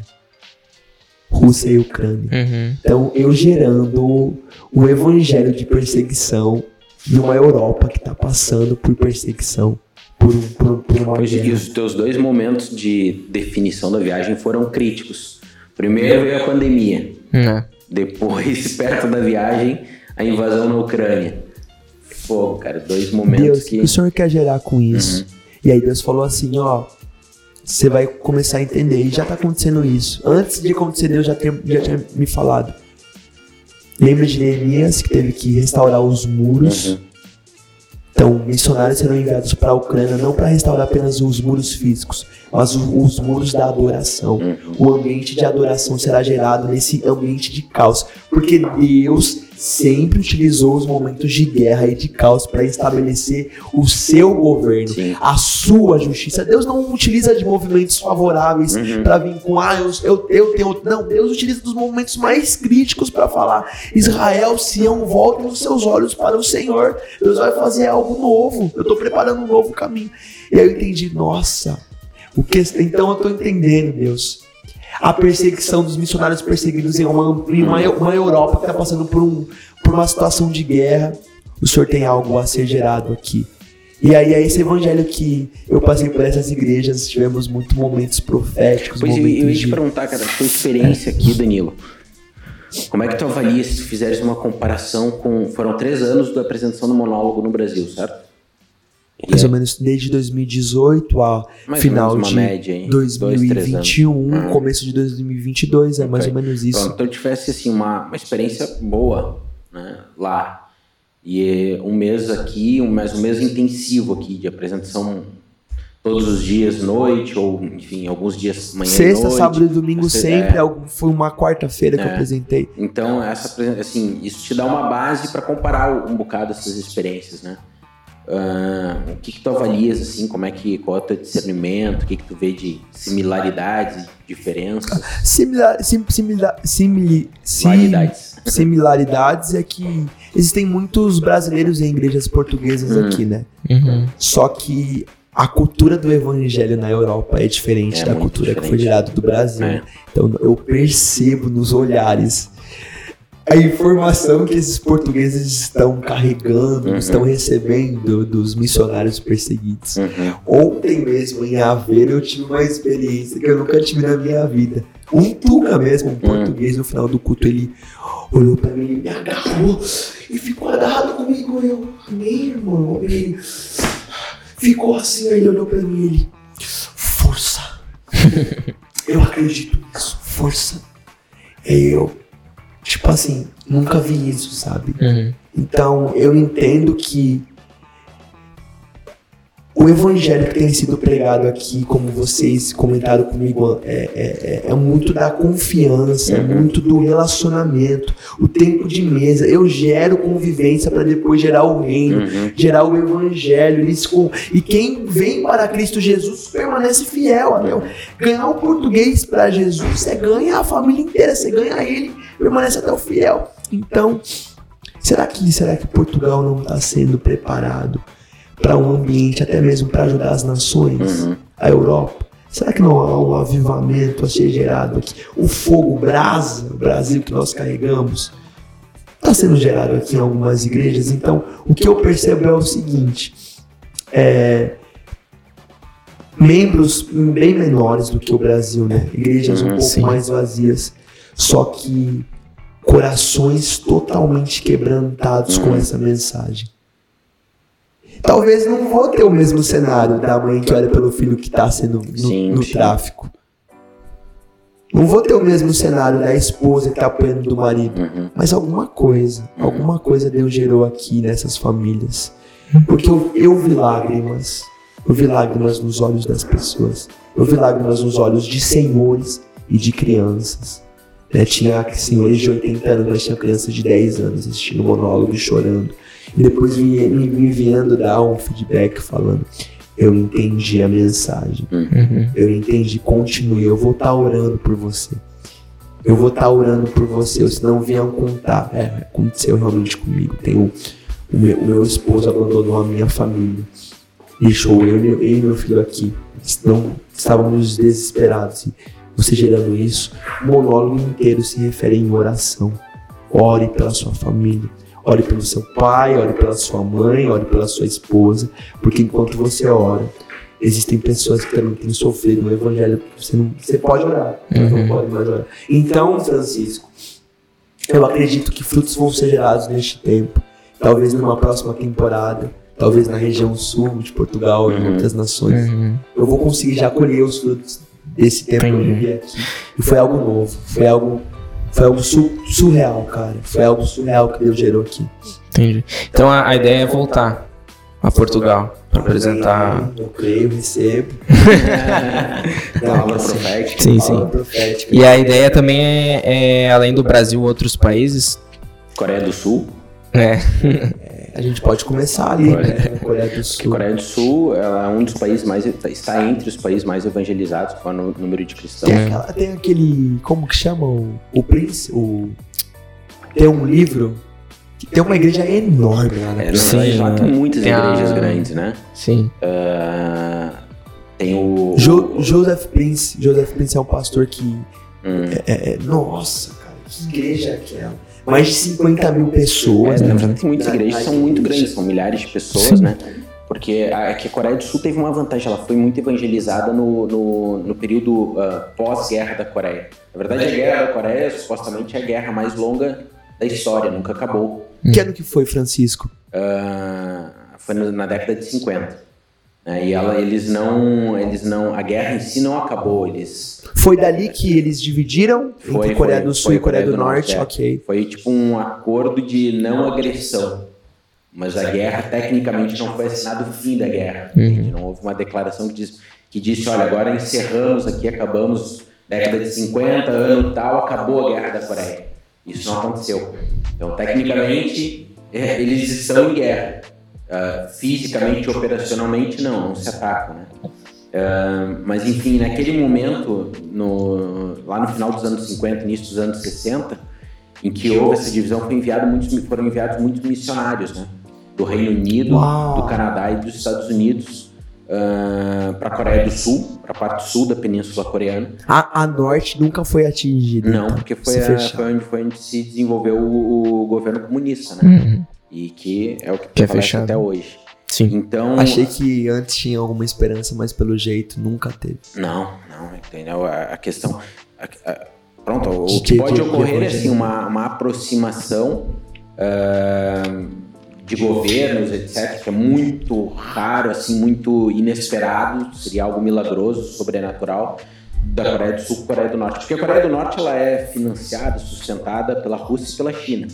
Rússia e Ucrânia. Uhum. Então, eu gerando um evangelho de perseguição numa Europa que está passando por perseguição, por, por, por uma Pois, e os teus dois momentos de definição da viagem foram críticos. Primeiro veio a pandemia, É. depois, (laughs) perto da viagem, a invasão na Ucrânia. Pô, cara, dois momentos Deus, o que. o Senhor quer gerar com isso? E aí Deus falou assim, ó, você vai começar a entender, e já tá acontecendo isso. Antes de acontecer, Deus já tinha, já tinha me falado. Lembra de Neemias que teve que restaurar os muros? Uhum. Então, missionários serão enviados para a Ucrânia não para restaurar apenas os muros físicos, mas o- os muros da adoração. O ambiente de adoração será gerado nesse ambiente de caos, porque Deus sempre utilizou os momentos de guerra e de caos para estabelecer o seu governo, Sim. a sua justiça. Deus não utiliza de movimentos favoráveis Uhum. para vir com, ah, eu, eu, eu tenho. Não, Deus utiliza dos momentos mais críticos para falar: Israel, Sião, voltem os seus olhos para o Senhor. Deus vai fazer algo novo. Eu estou preparando um novo caminho. E aí eu entendi, nossa, o que, então eu estou entendendo, Deus. A perseguição dos missionários perseguidos em uma, em uma, uma Europa que está passando por, um, por uma situação de guerra. O Senhor tem algo a ser gerado aqui. E aí é esse evangelho que eu passei por essas igrejas, tivemos muitos momentos proféticos, Pois eu, momentos eu ia te perguntar, cara, a tua experiência aqui, Danilo. Como é que tu avalia se fizeres uma comparação com. Foram três anos da apresentação do monólogo no Brasil, certo? Mais ou menos desde 2018 a Mais final de média, hein? Dois, três 2021, Uhum. começo de 2022, é mais Ok. ou menos isso. Pronto, então tivesse assim uma, uma experiência boa né, lá. E eh, um mês aqui, um, mais um mês intensivo aqui de apresentação todos os dias, noite, ou enfim, alguns dias manhã Sexta, noite. sábado e domingo Você- sempre, é. foi uma quarta-feira que eu É. apresentei. Então, essa, assim, isso te dá uma base para comparar um bocado essas experiências, né? Ah, o que, que tu avalias, assim, como é que, qual é o teu discernimento, o que, que tu vê de similaridades, diferenças, Similar, sim, similar, simili, sim, variedades? similaridades é que existem muitos brasileiros em igrejas portuguesas Hum. aqui, né? Uhum. Só que a cultura do evangelho na Europa é diferente É da cultura que diferente. foi gerada do Brasil. É. Então eu percebo nos olhares a informação que esses portugueses estão carregando, Uhum. estão recebendo dos missionários perseguidos. Uhum. Ontem mesmo, em Aveiro, eu tive uma experiência que eu nunca tive na minha vida. Um Tuca mesmo, um português, no final do culto, ele olhou pra mim, me agarrou e ficou agarrado comigo. Eu, amém, irmão. Ele ficou assim, aí ele olhou pra mim ele, força. (laughs) eu acredito nisso, força. E eu, tipo assim, nunca vi isso, sabe? Uhum. Então eu entendo que o evangelho que tem sido pregado aqui, como vocês comentaram comigo, é, é, é muito da confiança, é muito do relacionamento, o tempo de mesa. Eu gero convivência para depois gerar o reino, Uhum. gerar o evangelho. Com... E quem vem para Cristo Jesus permanece fiel. Meu. Ganhar o português para Jesus, você ganha a família inteira, você ganha ele, permanece até o fiel. Então, será que, será que Portugal não está sendo preparado? Para um ambiente, até mesmo para ajudar as nações, Uhum. a Europa? Será que não há um avivamento a ser gerado aqui? O fogo brasa, o Brasil que nós carregamos, está sendo gerado aqui em algumas igrejas. Então, o que eu percebo é o seguinte: é, membros bem menores do que o Brasil, né? Igrejas um Uhum, pouco sim. mais vazias, só que corações totalmente quebrantados com Uhum. essa mensagem. Talvez não vou ter o mesmo cenário da mãe que olha pelo filho que está sendo no, Sim, no sim. tráfico. Não vou ter o mesmo cenário da esposa que está apanhando do marido. Uhum. Mas alguma coisa, alguma coisa Deus gerou aqui nessas famílias. Porque eu, eu vi lágrimas. Eu vi lágrimas nos olhos das pessoas. Eu vi lágrimas nos olhos de senhores e de crianças. Né? Tinha senhores de 80 anos, mas tinha crianças de 10 anos assistindo monólogo e chorando. E depois me, me, enviando dar um feedback falando: Eu entendi a mensagem. Uhum. Eu entendi, continue. Eu vou estar orando por você. Eu vou estar orando por você. Se não venham contar. É, aconteceu realmente comigo. Tem o, o, meu, o meu esposo abandonou a minha família. Deixou eu, e meu- eu e meu filho aqui. Não, estávamos desesperados. Você gerando isso, o monólogo inteiro se refere em oração. Ore pela sua família. Ore pelo seu pai, ore pela sua mãe, ore pela sua esposa, porque enquanto você ora, existem pessoas que também têm sofrido no evangelho você não você pode orar, mas não Uhum. pode mais orar. Então, Francisco, eu acredito que frutos vão ser gerados neste tempo, talvez numa próxima temporada, talvez na região sul de Portugal e em Uhum. outras nações. Uhum. Eu vou conseguir já colher os frutos desse tempo que eu Entendi. vivi aqui. E foi algo novo, foi algo foi algo su- surreal, cara. Foi algo surreal que Deus gerou aqui. Entendi. Então a, a ideia é voltar a Portugal para apresentar. Eu creio, recebo. (laughs) Palavra assim, profética. Sim, sim. profética. E a ideia também é, é, além do Brasil, outros países. Coreia do Sul. É. (laughs) A gente pode começar ali, Coreia. né? Coreia do Sul. Coreia do Sul ela é um dos países mais está entre os países mais evangelizados com o número de cristãos. Tem, aquela- tem aquele. Como que chama? O, o príncipe. O, tem um livro. que Tem uma igreja enorme lá na É, na Sim, lá tem muitas tem a- igrejas grandes, né? Sim. Ah, tem o. Jo- Joseph Prince. Joseph Prince é um pastor que. Hum. É, é- nossa, cara, que igreja é aquela? Mais de 50 mil pessoas. É, né? na verdade, tem muitas igrejas são muito grandes, são milhares de pessoas, Sim. né? Porque a, é que a Coreia do Sul teve uma vantagem, ela foi muito evangelizada no, no, no período ah, pós-guerra da Coreia. Na verdade, a guerra da Coreia supostamente é a guerra mais longa da história, nunca acabou. Que ano que foi, Francisco? Ah, foi na década de 50. Né? E ela, eles não, eles não, a guerra em si não acabou, eles Foi dali que eles dividiram Foi, entre Coreia foi, do Sul foi e Coreia do, Norte. é. Ok. Foi tipo um acordo de não agressão. Mas a guerra, tecnicamente, não foi assinado o fim da guerra. entende? Não houve uma declaração que, diz, que disse: olha, agora encerramos aqui, acabamos década de 50, ano tal, acabou a guerra da Coreia. Isso não aconteceu. Então, tecnicamente, é, eles estão em guerra. Ah, fisicamente, operacionalmente, não, não se atacam, né? Ah, mas enfim, naquele momento, no- lá no final dos anos 50, início dos anos 60, em que houve essa divisão, foi enviado muitos, foram enviados muitos missionários, né? Do Reino Unido, Uau. do Canadá e dos Estados Unidos para a Coreia do Sul, para a parte sul da Península Coreana. A, a Norte nunca foi atingida. Não, porque foi, a- foi, onde, foi onde se desenvolveu o, o governo comunista, né? Uhum. E que é o que, Que é fechado. até hoje. Sim. Então, Achei que antes tinha alguma esperança, mas pelo jeito nunca teve. Não, não, entendeu? A, questão. a- a- pronto, o De- que pode de- de ocorrer é assim, uma, uma aproximação ah, de governos, etc., que é muito raro, assim, muito inesperado, seria algo milagroso, sobrenatural, da Coreia do Sul com a Coreia do Norte. Porque a Coreia do Norte ela é financiada, sustentada pela Rússia e pela China.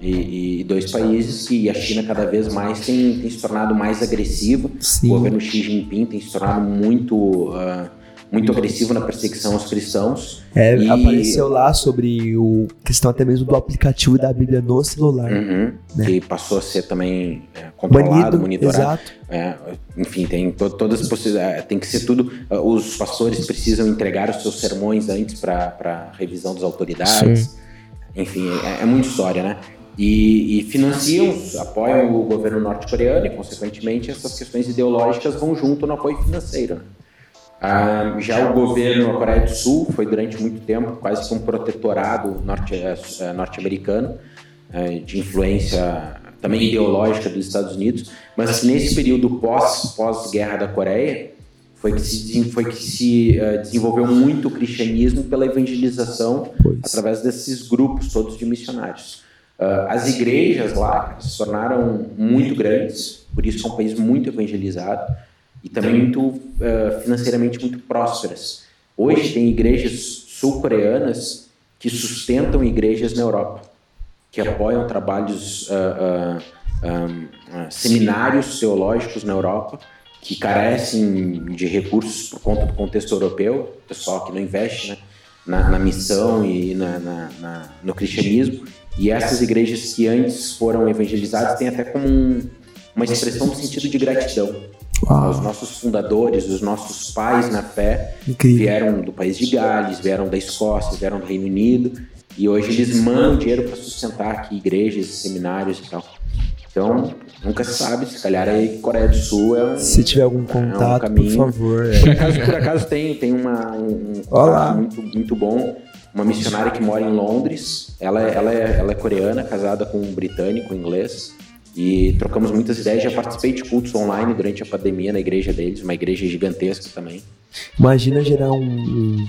E, e, dois países que a China cada vez mais tem, tem se tornado mais agressiva. Sim. O governo Xi Jinping tem se tornado muito, uh, muito agressivo na perseguição aos cristãos. É, E- apareceu lá sobre o questão até mesmo do aplicativo da Bíblia no celular. Uhum, Né? Que passou a ser também é, controlado, Banido, monitorado. exato. É, enfim, tem to- todas as possibilidades. Tem que ser tudo. uh, Os pastores precisam entregar os seus sermões antes para revisão das autoridades. Enfim, é, é muita história, né? E, e financiam, apoiam o governo norte-coreano e, consequentemente, essas questões ideológicas vão junto no apoio financeiro. Ah, já o governo da Coreia do Sul foi durante muito tempo quase que um protetorado norte- eh, eh, norte-americano eh, de influência também ideológica dos Estados Unidos, mas nesse período pós pós-guerra da Coreia foi que se, foi que se eh, desenvolveu muito o cristianismo pela evangelização Pois. através desses grupos todos de missionários. Ah, as igrejas lá se tornaram muito grandes, por isso é um país muito evangelizado e também muito ah, financeiramente muito prósperas. Hoje tem igrejas sul-coreanas que sustentam igrejas na Europa, que apoiam trabalhos, ah, seminários teológicos na Europa, que carecem de recursos por conta do contexto europeu, pessoal que não investe né, na, na missão e na- na- no cristianismo. E essas igrejas que antes foram evangelizadas têm até como um- uma expressão no sentido de gratidão. Os Uau, nossos fundadores, os nossos pais na fé, incrível. vieram do país de Gales, vieram da Escócia, vieram do Reino Unido, e hoje eles mandam dinheiro para sustentar aqui igrejas, seminários e tal. Então, nunca se sabe, se calhar aí Coreia do Sul é um. Se tiver algum contato, por caminho. favor. Por é. acaso, por acaso tem, tem uma, um, um Olá. contato muito, muito bom. Uma missionária que mora em Londres. Ela, é- ela, é, ela é coreana, casada com um britânico, inglês. E trocamos muitas ideias. Já participei de cultos online durante a pandemia na igreja deles, uma igreja gigantesca também. Imagina gerar um, um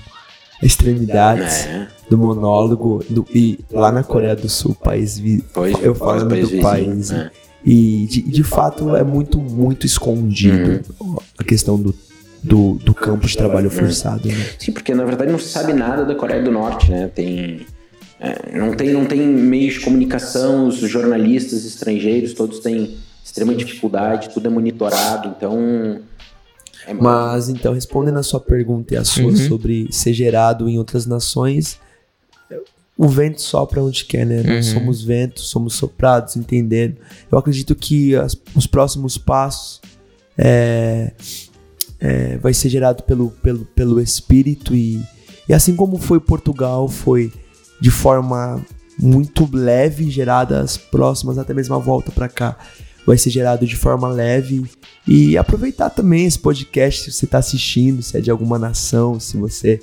extremidades É, do monólogo do, e lá na Coreia do Sul, país vi, pois, eu falando país do vizinho, país é. e de, de fato é muito muito escondido Uhum. a questão do, do, do campo de trabalho forçado, né? Sim, porque na verdade não se sabe nada da Coreia do Norte, né? Tem, é, não, tem, não tem meios de comunicação, os jornalistas estrangeiros todos têm extrema dificuldade, tudo é monitorado, então. É, Mas então, respondendo a sua pergunta e a sua Uhum. sobre ser gerado em outras nações, o vento sopra onde quer, né? Nós Uhum. somos ventos, somos soprados, entendendo. Eu acredito que as- os próximos passos é, é, vai ser gerado pelo, pelo, pelo Espírito e, e assim como foi Portugal, foi de forma muito leve gerada as próximas, até mesmo a volta para cá vai ser gerado de forma leve e aproveitar também esse podcast se você está assistindo, se é de alguma nação, se você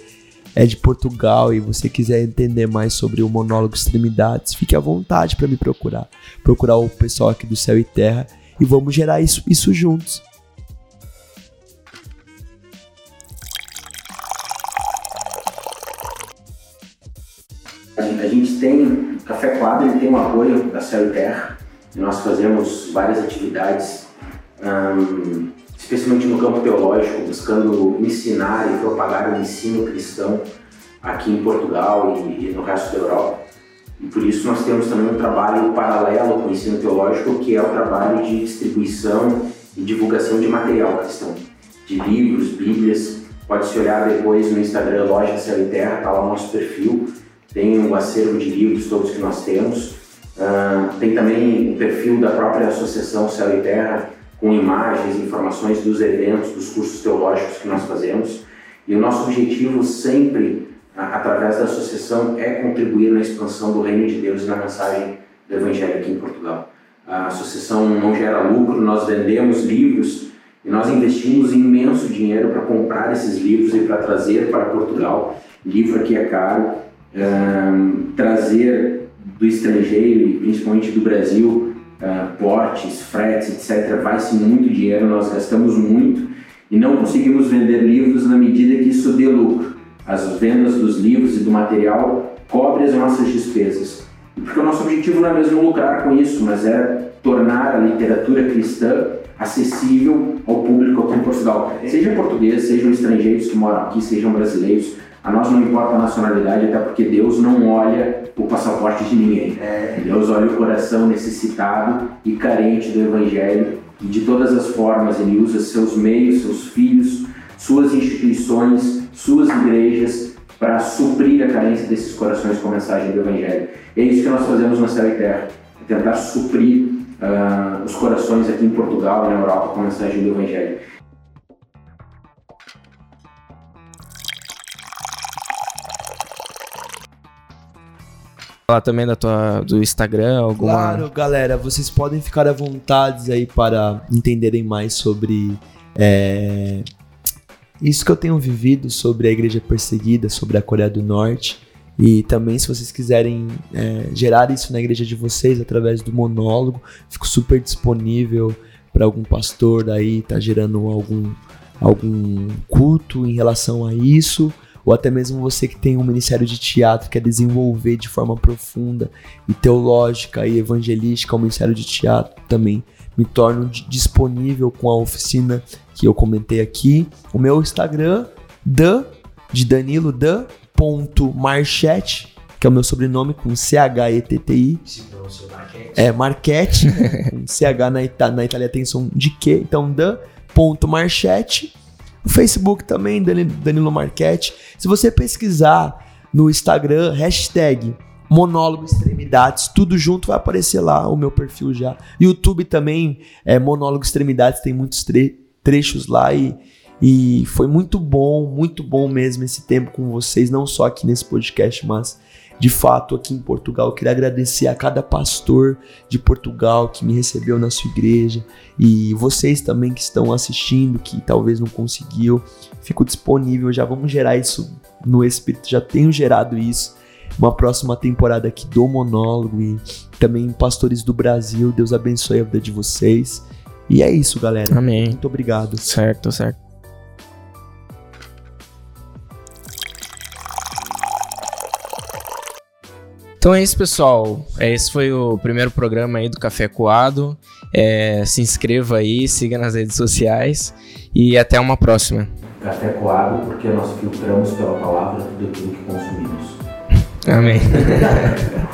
é de Portugal e você quiser entender mais sobre o monólogo Extremidades, fique à vontade para me procurar. Procurar o pessoal aqui do Céu e Terra e vamos gerar isso, isso juntos. A gente, tem, Café Quadro ele tem um apoio da Céu Terra, e nós fazemos várias atividades, hum, especialmente no campo teológico, buscando ensinar e propagar o ensino cristão aqui em Portugal e, e no resto da Europa. E por isso nós temos também um trabalho paralelo com o ensino teológico, que é o trabalho de distribuição e divulgação de material cristão, de livros, bíblias. Pode se olhar depois no Instagram Loja Céu e Terra, está lá o nosso perfil tem um acervo de livros todos que nós temos. Ah, tem também o perfil da própria Associação Céu e Terra, com imagens, informações dos eventos, dos cursos teológicos que nós fazemos. E o nosso objetivo sempre, através da associação, é contribuir na expansão do reino de Deus e na mensagem do Evangelho aqui em Portugal. A associação não gera lucro, nós vendemos livros e nós investimos imenso dinheiro para comprar esses livros e para trazer para Portugal. Livro aqui é caro, Trazer do estrangeiro e principalmente do Brasil ah, portes, fretes, etc. Vai-se muito dinheiro, nós gastamos muito e não conseguimos vender livros na medida que isso dê lucro. As vendas dos livros e do material cobrem as nossas despesas. Porque o nosso objetivo não é mesmo lucrar com isso, mas é tornar a literatura cristã acessível ao público aqui em Portugal. Sejam portugueses, sejam estrangeiros que moram aqui, sejam brasileiros, A nós não importa a nacionalidade, até porque Deus não olha o passaporte de ninguém. É. Deus olha o coração necessitado e carente do Evangelho e de todas as formas ele usa seus meios, seus filhos, suas instituições, suas igrejas para suprir a carência desses corações com a mensagem do Evangelho. E é isso que nós fazemos na Céu e Terra, é tentar suprir uh, os corações aqui em Portugal e na Europa com a mensagem do Evangelho. Falar também da tua, do Instagram, alguma... Claro, galera, vocês podem ficar à vontade aí para entenderem mais sobre é, isso que eu tenho vivido sobre a igreja perseguida, sobre a Coreia do Norte. E também, se vocês quiserem é, gerar isso na igreja de vocês através do monólogo, fico super disponível para algum pastor aí tá gerando algum, algum culto em relação a isso ou até mesmo você que tem um ministério de teatro, quer desenvolver de forma profunda e teológica e evangelística o ministério de teatro também me torno disponível com a oficina que eu comentei aqui. O meu Instagram, Dan, de Danilo, Dan.marchete, que é o meu sobrenome com C-H-E-T-T-I. É, Marchetti, com CH na, Ita na Itália tem som de que, então Dan.marchete. O Facebook também, Danilo Marchetti. Se você pesquisar no Instagram, hashtag monólogo extremidades, tudo junto vai aparecer lá o meu perfil já. YouTube também, é monólogo extremidades, tem muitos tre trechos lá e, e foi muito bom, muito bom mesmo esse tempo com vocês, não só aqui nesse podcast, mas de fato aqui em Portugal. Eu queria agradecer a cada pastor de Portugal que me recebeu na sua igreja e vocês também que estão assistindo, que talvez não conseguiu. Fico disponível, já vamos gerar isso no Espírito, já tenho gerado isso. Uma próxima temporada aqui do monólogo e também pastores do Brasil. Deus abençoe a vida de vocês. E é isso, galera. Amém. Muito obrigado. Certo, certo. Então é isso, pessoal. É, esse foi o primeiro programa aí do Café Coado. É, se inscreva aí, siga nas redes sociais e até uma próxima. Café Coado, porque nós filtramos pela palavra tudo aquilo que consumimos. (laughs) Amém. (laughs)